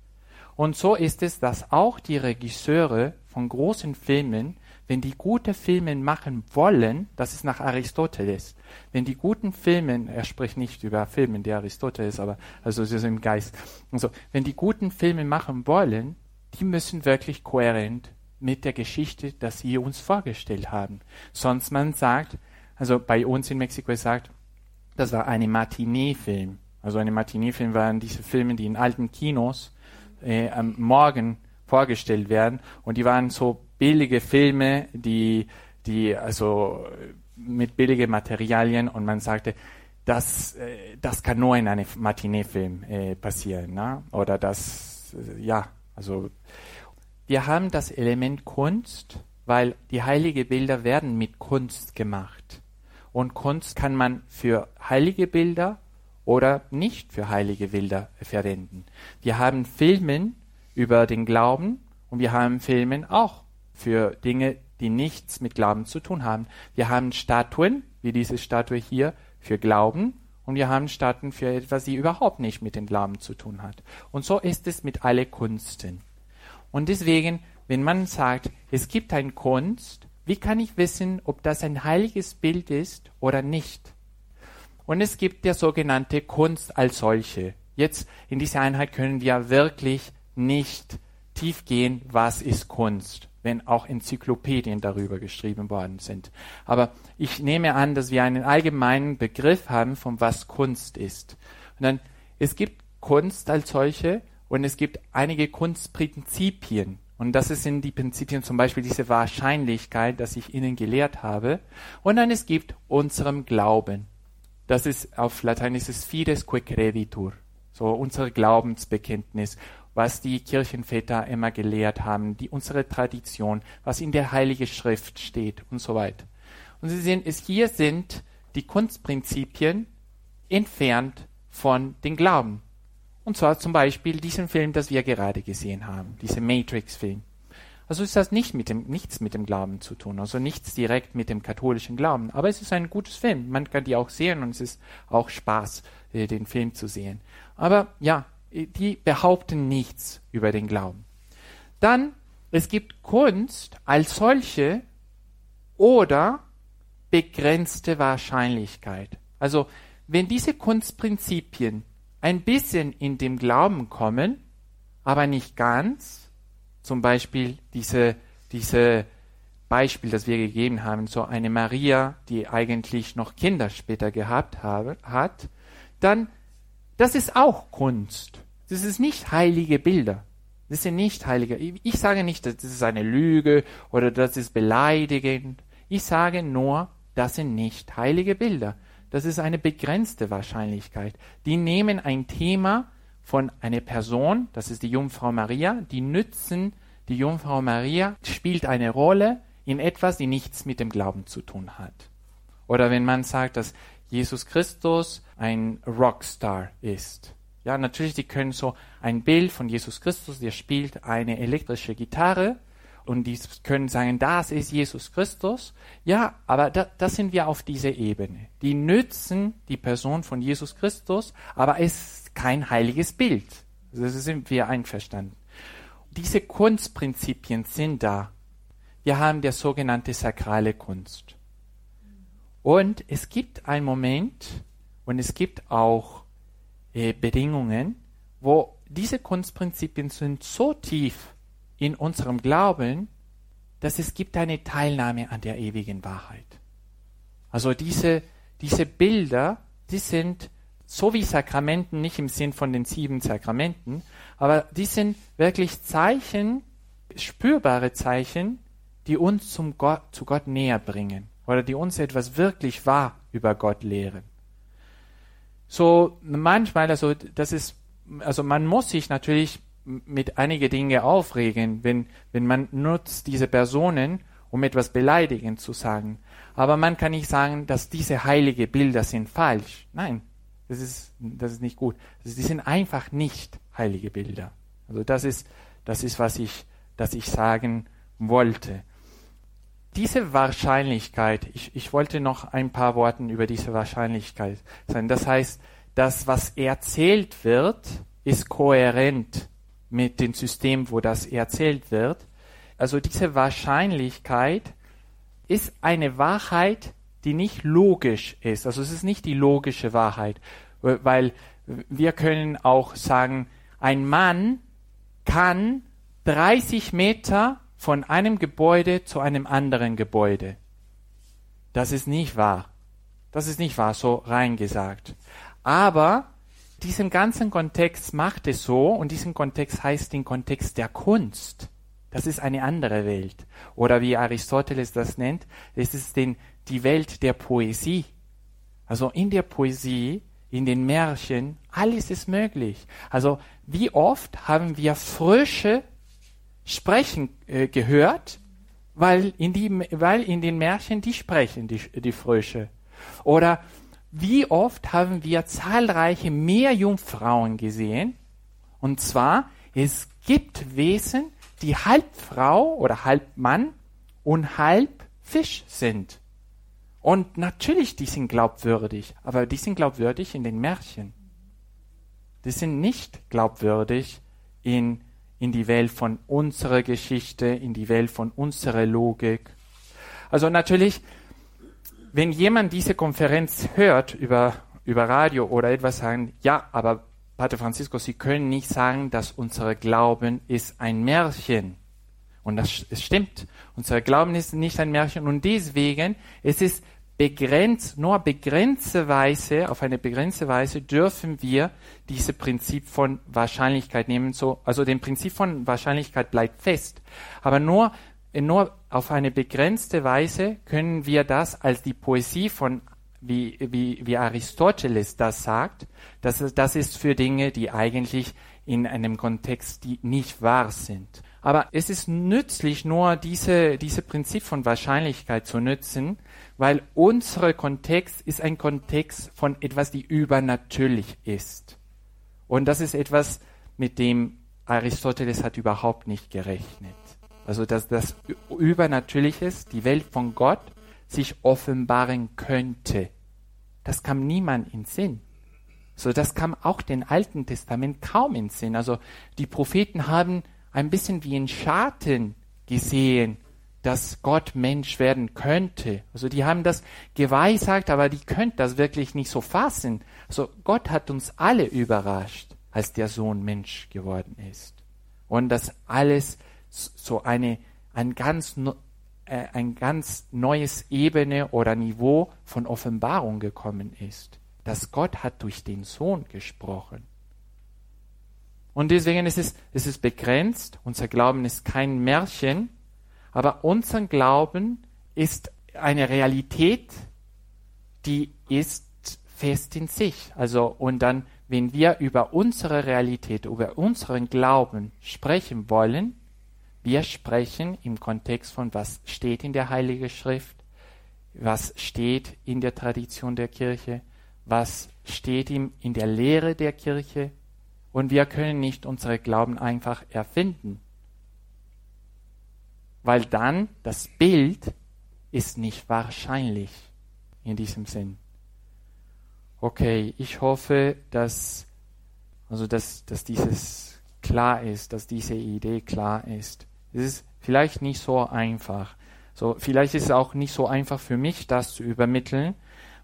Und so ist es, dass auch die Regisseure von großen Filmen wenn die gute Filme machen wollen, das ist nach Aristoteles, wenn die guten Filme, er spricht nicht über Filme, der Aristoteles, aber also es ist im Geist, also wenn die guten Filme machen wollen, die müssen wirklich kohärent mit der Geschichte, dass sie uns vorgestellt haben. Sonst man sagt, also bei uns in Mexiko sagt, das war eine Matinee-Film. Also eine Matinee-Film waren diese Filme, die in alten Kinos äh, am Morgen vorgestellt werden. Und die waren so billige Filme, die, die also mit billigen Materialien und man sagte, das, äh, das kann nur in einem Matinee-Film äh, passieren. Ne? Oder das, äh, ja, also wir haben das Element Kunst, weil die heilige Bilder werden mit Kunst gemacht. Und Kunst kann man für heilige Bilder oder nicht für heilige Bilder verwenden. Wir haben Filmen über den Glauben und wir haben Filmen auch für Dinge, die nichts mit Glauben zu tun haben. Wir haben Statuen, wie diese Statue hier, für Glauben und wir haben Statuen für etwas, die überhaupt nicht mit dem Glauben zu tun hat. Und so ist es mit alle Kunsten. Und deswegen, wenn man sagt, es gibt eine Kunst, wie kann ich wissen, ob das ein heiliges Bild ist oder nicht? Und es gibt der sogenannte Kunst als solche. Jetzt in dieser Einheit können wir wirklich nicht tief gehen, was ist Kunst, wenn auch Enzyklopädien darüber geschrieben worden sind. Aber ich nehme an, dass wir einen allgemeinen Begriff haben, von was Kunst ist. Und dann, es gibt Kunst als solche und es gibt einige Kunstprinzipien. Und das sind die Prinzipien, zum Beispiel diese Wahrscheinlichkeit, dass ich Ihnen gelehrt habe. Und dann es gibt unserem Glauben. Das ist auf Latein ist es fides que creditur. So unser Glaubensbekenntnis, was die Kirchenväter immer gelehrt haben, die unsere Tradition, was in der Heiligen Schrift steht und so weiter. Und Sie sehen, es hier sind die Kunstprinzipien entfernt von den Glauben. Und zwar zum Beispiel diesen Film, das wir gerade gesehen haben, diese Matrix-Film. Also ist das nicht mit dem, nichts mit dem Glauben zu tun, also nichts direkt mit dem katholischen Glauben. Aber es ist ein gutes Film. Man kann die auch sehen und es ist auch Spaß, äh, den Film zu sehen. Aber ja, die behaupten nichts über den Glauben. Dann, es gibt Kunst als solche oder begrenzte Wahrscheinlichkeit. Also, wenn diese Kunstprinzipien ein bisschen in dem Glauben kommen, aber nicht ganz, zum Beispiel diese, diese Beispiel, das wir gegeben haben, so eine Maria, die eigentlich noch Kinder später gehabt habe, hat, dann, das ist auch Kunst. Das ist nicht heilige Bilder. Das sind nicht heilige. Ich sage nicht, das ist eine Lüge oder das ist beleidigend. Ich sage nur, das sind nicht heilige Bilder. Das ist eine begrenzte Wahrscheinlichkeit. Die nehmen ein Thema von einer Person, das ist die Jungfrau Maria, die nützen, die Jungfrau Maria spielt eine Rolle in etwas, die nichts mit dem Glauben zu tun hat. Oder wenn man sagt, dass Jesus Christus ein Rockstar ist. Ja, natürlich, die können so ein Bild von Jesus Christus, der spielt eine elektrische Gitarre und die können sagen, das ist Jesus Christus. Ja, aber da, das sind wir auf dieser Ebene. Die nützen die Person von Jesus Christus, aber es ist kein heiliges Bild. Das sind wir einverstanden. Diese Kunstprinzipien sind da. Wir haben der sogenannte sakrale Kunst. Und es gibt einen Moment und es gibt auch äh, Bedingungen, wo diese Kunstprinzipien sind so tief in unserem Glauben, dass es gibt eine Teilnahme an der ewigen Wahrheit. Also diese, diese Bilder, die sind so wie Sakramenten, nicht im Sinn von den sieben Sakramenten, aber die sind wirklich Zeichen, spürbare Zeichen, die uns zum Gott, zu Gott näher bringen oder die uns etwas wirklich wahr über Gott lehren. So manchmal, also das ist, also man muss sich natürlich mit einige Dinge aufregen, wenn, wenn man nutzt diese Personen, um etwas beleidigend zu sagen. Aber man kann nicht sagen, dass diese heilige Bilder sind falsch. Nein, das ist, das ist nicht gut. Sie sind einfach nicht heilige Bilder. Also das ist, das ist, was ich, das ich sagen wollte. Diese Wahrscheinlichkeit, ich, ich wollte noch ein paar Worte über diese Wahrscheinlichkeit sagen. Das heißt, das, was erzählt wird, ist kohärent mit dem System, wo das erzählt wird. also diese Wahrscheinlichkeit ist eine Wahrheit, die nicht logisch ist. Also es ist nicht die logische Wahrheit, weil wir können auch sagen, ein Mann kann 30 Meter von einem Gebäude zu einem anderen Gebäude. Das ist nicht wahr. Das ist nicht wahr, so reingesagt. Aber diesen ganzen Kontext macht es so, und diesen Kontext heißt den Kontext der Kunst. Das ist eine andere Welt. Oder wie Aristoteles das nennt, es ist den, die Welt der Poesie. Also in der Poesie, in den Märchen, alles ist möglich. Also wie oft haben wir Frösche sprechen äh, gehört, weil in, die, weil in den Märchen die sprechen, die, die Frösche. Oder wie oft haben wir zahlreiche Meerjungfrauen gesehen? Und zwar, es gibt Wesen, die halb Frau oder halb Mann und halb Fisch sind. Und natürlich, die sind glaubwürdig, aber die sind glaubwürdig in den Märchen. Die sind nicht glaubwürdig in, in die Welt von unserer Geschichte, in die Welt von unserer Logik. Also natürlich, wenn jemand diese Konferenz hört über, über Radio oder etwas sagen, ja, aber Pater Francisco, Sie können nicht sagen, dass unser Glauben ist ein Märchen. Und das es stimmt. Unser Glauben ist nicht ein Märchen. Und deswegen, es ist begrenzt, nur begrenzte Weise, auf eine begrenzte Weise dürfen wir dieses Prinzip von Wahrscheinlichkeit nehmen. So, also dem Prinzip von Wahrscheinlichkeit bleibt fest. Aber nur nur auf eine begrenzte Weise können wir das als die Poesie von, wie, wie, wie Aristoteles das sagt, das, das ist für Dinge, die eigentlich in einem Kontext, die nicht wahr sind. Aber es ist nützlich, nur diese, diese Prinzip von Wahrscheinlichkeit zu nutzen, weil unser Kontext ist ein Kontext von etwas, die übernatürlich ist. Und das ist etwas, mit dem Aristoteles hat überhaupt nicht gerechnet. Also dass das Übernatürliches, die Welt von Gott, sich offenbaren könnte. Das kam niemand in Sinn. So, das kam auch den Alten Testament kaum in Sinn. Also die Propheten haben ein bisschen wie in Schatten gesehen, dass Gott Mensch werden könnte. Also die haben das geweissagt, aber die können das wirklich nicht so fassen. Also Gott hat uns alle überrascht, als der Sohn Mensch geworden ist. Und das alles so eine, ein ganz, äh, ein ganz neues Ebene oder Niveau von Offenbarung gekommen ist. Dass Gott hat durch den Sohn gesprochen. Und deswegen ist es, es ist begrenzt. Unser Glauben ist kein Märchen, aber unser Glauben ist eine Realität, die ist fest in sich. Also, und dann, wenn wir über unsere Realität, über unseren Glauben sprechen wollen, wir sprechen im Kontext von, was steht in der Heiligen Schrift, was steht in der Tradition der Kirche, was steht in der Lehre der Kirche. Und wir können nicht unsere Glauben einfach erfinden, weil dann das Bild ist nicht wahrscheinlich in diesem Sinn. Okay, ich hoffe, dass, also dass, dass dieses klar ist, dass diese Idee klar ist. Es ist vielleicht nicht so einfach. So, vielleicht ist es auch nicht so einfach für mich, das zu übermitteln,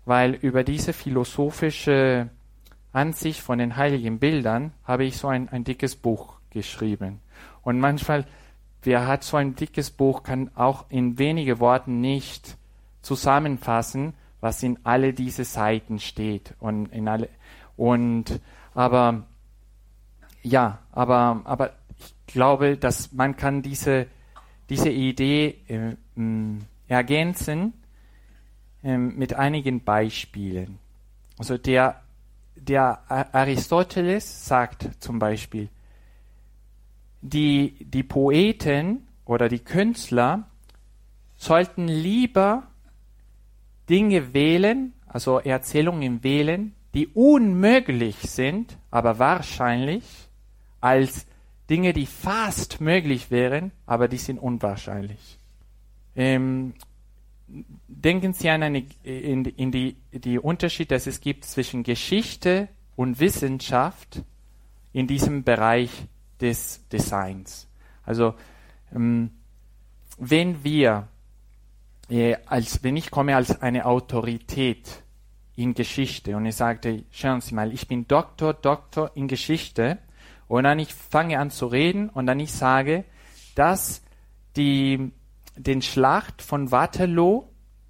weil über diese philosophische Ansicht von den heiligen Bildern habe ich so ein, ein dickes Buch geschrieben. Und manchmal, wer hat so ein dickes Buch, kann auch in wenige Worten nicht zusammenfassen, was in alle diese Seiten steht und in alle und aber ja, aber aber glaube, dass man kann diese, diese Idee äh, ergänzen äh, mit einigen Beispielen. Also der, der Aristoteles sagt zum Beispiel, die, die Poeten oder die Künstler sollten lieber Dinge wählen, also Erzählungen wählen, die unmöglich sind, aber wahrscheinlich, als Dinge, die fast möglich wären, aber die sind unwahrscheinlich. Ähm, denken Sie an eine, in, in die, die Unterschied, dass es gibt zwischen Geschichte und Wissenschaft in diesem Bereich des Designs. Also ähm, wenn wir, äh, als, wenn ich komme als eine Autorität in Geschichte und ich sagte, schauen Sie mal, ich bin Doktor, Doktor in Geschichte und dann ich fange an zu reden und dann ich sage, dass die, den Schlacht von Waterloo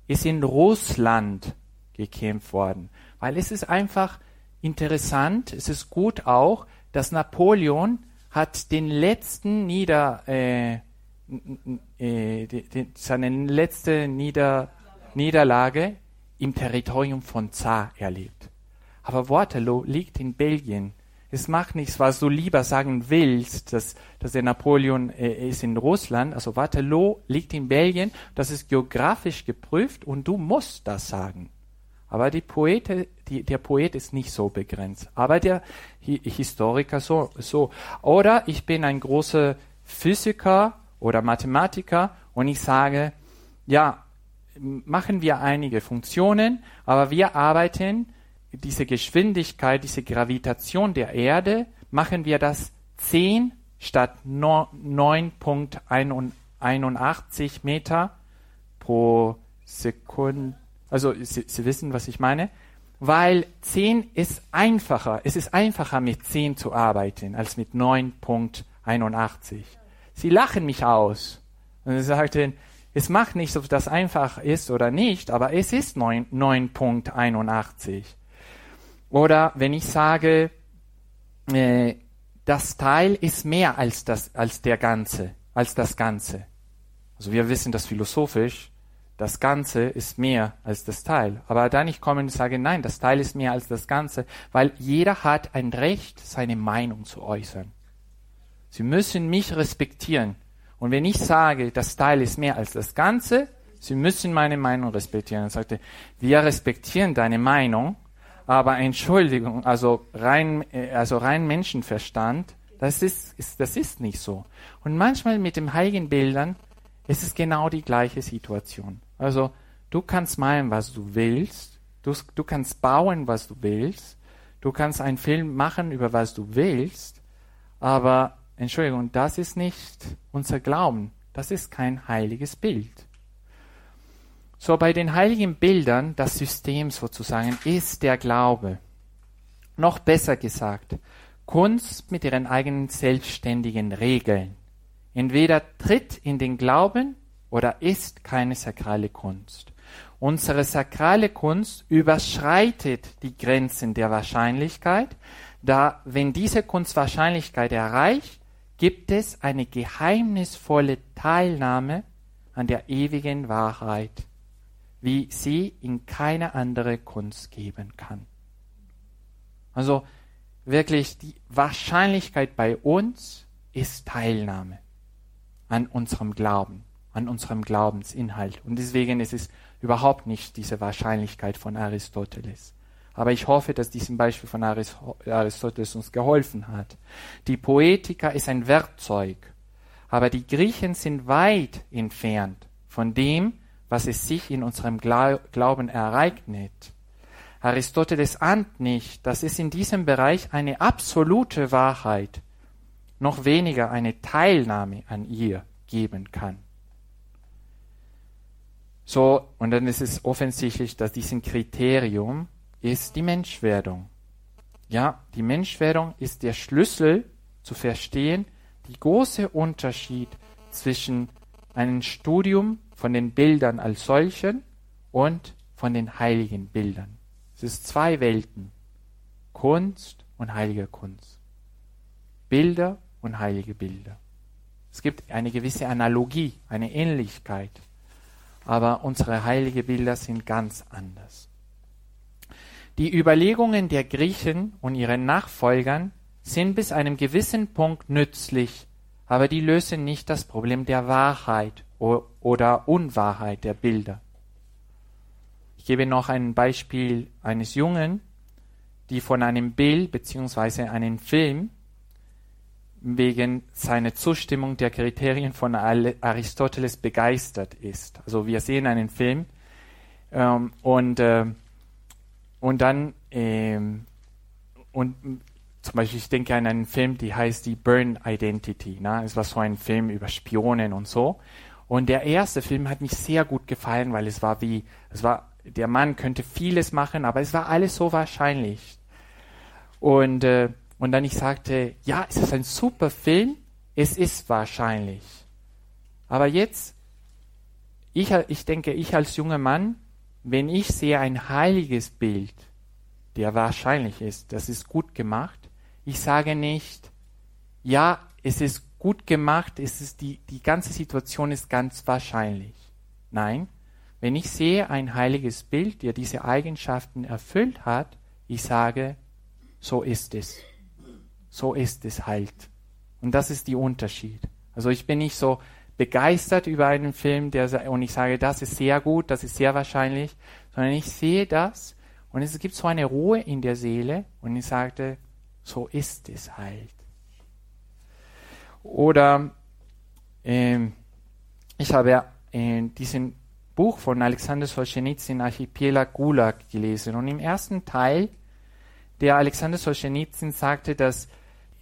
ist in Russland gekämpft worden, weil es ist einfach interessant, es ist gut auch, dass Napoleon hat den letzten Nieder, äh, äh, seine letzte Nieder, Niederlage im Territorium von Zar erlebt. Aber Waterloo liegt in Belgien. Es macht nichts, was du lieber sagen willst, dass, dass der Napoleon äh, ist in Russland. Also Waterloo liegt in Belgien. Das ist geografisch geprüft und du musst das sagen. Aber die Poete, die, der Poet ist nicht so begrenzt. Aber der Hi Historiker so, so. Oder ich bin ein großer Physiker oder Mathematiker und ich sage, ja, machen wir einige Funktionen, aber wir arbeiten diese Geschwindigkeit, diese Gravitation der Erde, machen wir das 10 statt 9.81 Meter pro Sekunde also Sie, Sie wissen, was ich meine? Weil 10 ist einfacher. Es ist einfacher, mit 10 zu arbeiten, als mit 9.81. Sie lachen mich aus. Und sie sagten, es macht nichts, ob das einfach ist oder nicht, aber es ist 9.81. Oder wenn ich sage, äh, das Teil ist mehr als, das, als der Ganze, als das Ganze. Also wir wissen das philosophisch, das Ganze ist mehr als das Teil. Aber dann ich komme und sage, nein, das Teil ist mehr als das Ganze, weil jeder hat ein Recht, seine Meinung zu äußern. Sie müssen mich respektieren. Und wenn ich sage, das Teil ist mehr als das Ganze, Sie müssen meine Meinung respektieren. Er sagte, wir respektieren deine Meinung, aber Entschuldigung, also rein, äh, also rein Menschenverstand, das ist, ist, das ist nicht so. Und manchmal mit den heiligen Bildern ist es genau die gleiche Situation. Also du kannst malen, was du willst, du, du kannst bauen, was du willst, du kannst einen Film machen, über was du willst, aber Entschuldigung, das ist nicht unser Glauben, das ist kein heiliges Bild. So bei den heiligen Bildern, das System sozusagen, ist der Glaube. Noch besser gesagt, Kunst mit ihren eigenen selbstständigen Regeln. Entweder tritt in den Glauben oder ist keine sakrale Kunst. Unsere sakrale Kunst überschreitet die Grenzen der Wahrscheinlichkeit, da wenn diese Kunst Wahrscheinlichkeit erreicht, gibt es eine geheimnisvolle Teilnahme an der ewigen Wahrheit, wie sie in keine andere Kunst geben kann. Also wirklich die Wahrscheinlichkeit bei uns ist Teilnahme an unserem Glauben an unserem Glaubensinhalt. Und deswegen ist es überhaupt nicht diese Wahrscheinlichkeit von Aristoteles. Aber ich hoffe, dass diesem Beispiel von Aristoteles uns geholfen hat. Die Poetika ist ein Werkzeug, aber die Griechen sind weit entfernt von dem, was es sich in unserem Glauben ereignet. Aristoteles ahnt nicht, dass es in diesem Bereich eine absolute Wahrheit, noch weniger eine Teilnahme an ihr geben kann. So, und dann ist es offensichtlich, dass dieses Kriterium ist die Menschwerdung. Ja, die Menschwerdung ist der Schlüssel zu verstehen, die große Unterschied zwischen einem Studium von den Bildern als solchen und von den heiligen Bildern. Es ist zwei Welten. Kunst und heilige Kunst. Bilder und heilige Bilder. Es gibt eine gewisse Analogie, eine Ähnlichkeit aber unsere heiligen Bilder sind ganz anders. Die Überlegungen der Griechen und ihren Nachfolgern sind bis einem gewissen Punkt nützlich, aber die lösen nicht das Problem der Wahrheit oder Unwahrheit der Bilder. Ich gebe noch ein Beispiel eines Jungen, die von einem Bild bzw. einem Film wegen seiner Zustimmung der Kriterien von Aristoteles begeistert ist. Also wir sehen einen Film ähm, und, äh, und dann ähm, und zum Beispiel, ich denke an einen Film, die heißt die Burn Identity. Ne? Es war so ein Film über Spionen und so. Und der erste Film hat mich sehr gut gefallen, weil es war wie, es war, der Mann könnte vieles machen, aber es war alles so wahrscheinlich. Und, äh, und dann ich sagte, ja, es ist ein super Film, es ist wahrscheinlich. Aber jetzt, ich, ich denke, ich als junger Mann, wenn ich sehe ein heiliges Bild, der wahrscheinlich ist, das ist gut gemacht, ich sage nicht, ja, es ist gut gemacht, es ist die, die ganze Situation ist ganz wahrscheinlich. Nein, wenn ich sehe ein heiliges Bild, der diese Eigenschaften erfüllt hat, ich sage, so ist es. So ist es halt. Und das ist der Unterschied. Also ich bin nicht so begeistert über einen Film, der und ich sage, das ist sehr gut, das ist sehr wahrscheinlich, sondern ich sehe das und es gibt so eine Ruhe in der Seele und ich sagte, so ist es halt. Oder ähm, ich habe in diesem Buch von Alexander Solzhenitsyn Archipelag Gulag gelesen und im ersten Teil der Alexander Solzhenitsyn sagte, dass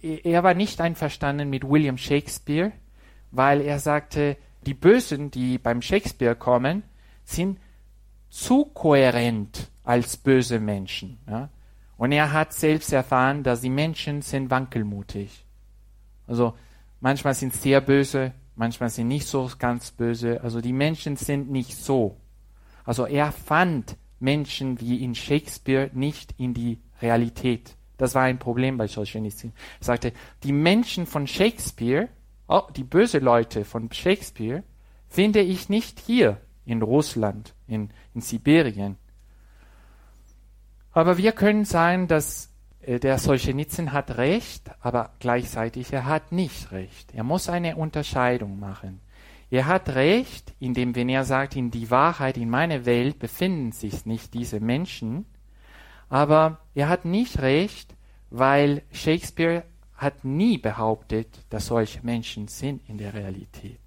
er war nicht einverstanden mit William Shakespeare, weil er sagte, die Bösen, die beim Shakespeare kommen, sind zu kohärent als böse Menschen. Ja? Und er hat selbst erfahren, dass die Menschen sind wankelmutig. Also Manchmal sind sie sehr böse, manchmal sind nicht so ganz böse. Also die Menschen sind nicht so. Also er fand Menschen wie in Shakespeare nicht in die Realität. Das war ein Problem bei Solzhenitsyn. Er sagte, die Menschen von Shakespeare, oh, die böse Leute von Shakespeare, finde ich nicht hier in Russland, in, in Sibirien. Aber wir können sagen, dass äh, der Solzhenitsyn hat recht, aber gleichzeitig er hat nicht recht. Er muss eine Unterscheidung machen. Er hat recht, indem wenn er sagt, in die Wahrheit, in meiner Welt befinden sich nicht diese Menschen, aber er hat nicht recht, weil Shakespeare hat nie behauptet, dass solche Menschen sind in der Realität.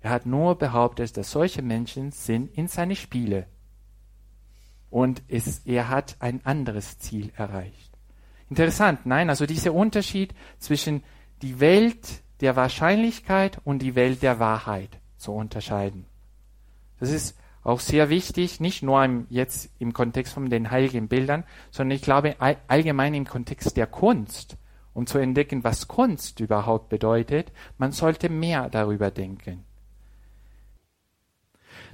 Er hat nur behauptet, dass solche Menschen sind in seine Spiele und es, er hat ein anderes Ziel erreicht. Interessant, nein, also dieser Unterschied zwischen die Welt der Wahrscheinlichkeit und die Welt der Wahrheit zu unterscheiden. Das ist auch sehr wichtig, nicht nur im, jetzt im Kontext von den heiligen Bildern, sondern ich glaube allgemein im Kontext der Kunst, um zu entdecken, was Kunst überhaupt bedeutet. Man sollte mehr darüber denken.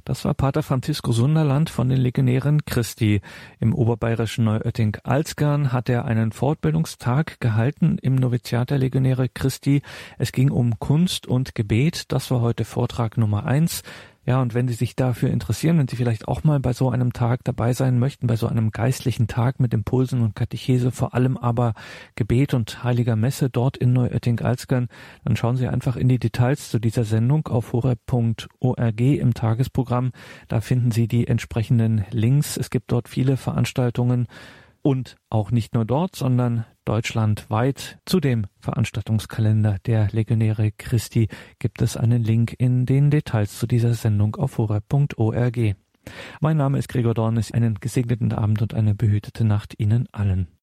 Das war Pater Francisco Sunderland von den Legionären Christi. Im oberbayerischen Neuötting-Alzgern hat er einen Fortbildungstag gehalten im Noviziat der Legionäre Christi. Es ging um Kunst und Gebet. Das war heute Vortrag Nummer eins. Ja, und wenn Sie sich dafür interessieren, wenn Sie vielleicht auch mal bei so einem Tag dabei sein möchten, bei so einem geistlichen Tag mit Impulsen und Katechese, vor allem aber Gebet und heiliger Messe dort in Neuötting-Alzgern, dann schauen Sie einfach in die Details zu dieser Sendung auf horeb.org im Tagesprogramm. Da finden Sie die entsprechenden Links. Es gibt dort viele Veranstaltungen und auch nicht nur dort, sondern deutschlandweit zu dem Veranstaltungskalender der Legionäre Christi gibt es einen Link in den Details zu dieser Sendung auf horeb.org. Mein Name ist Gregor Dornis. Einen gesegneten Abend und eine behütete Nacht Ihnen allen.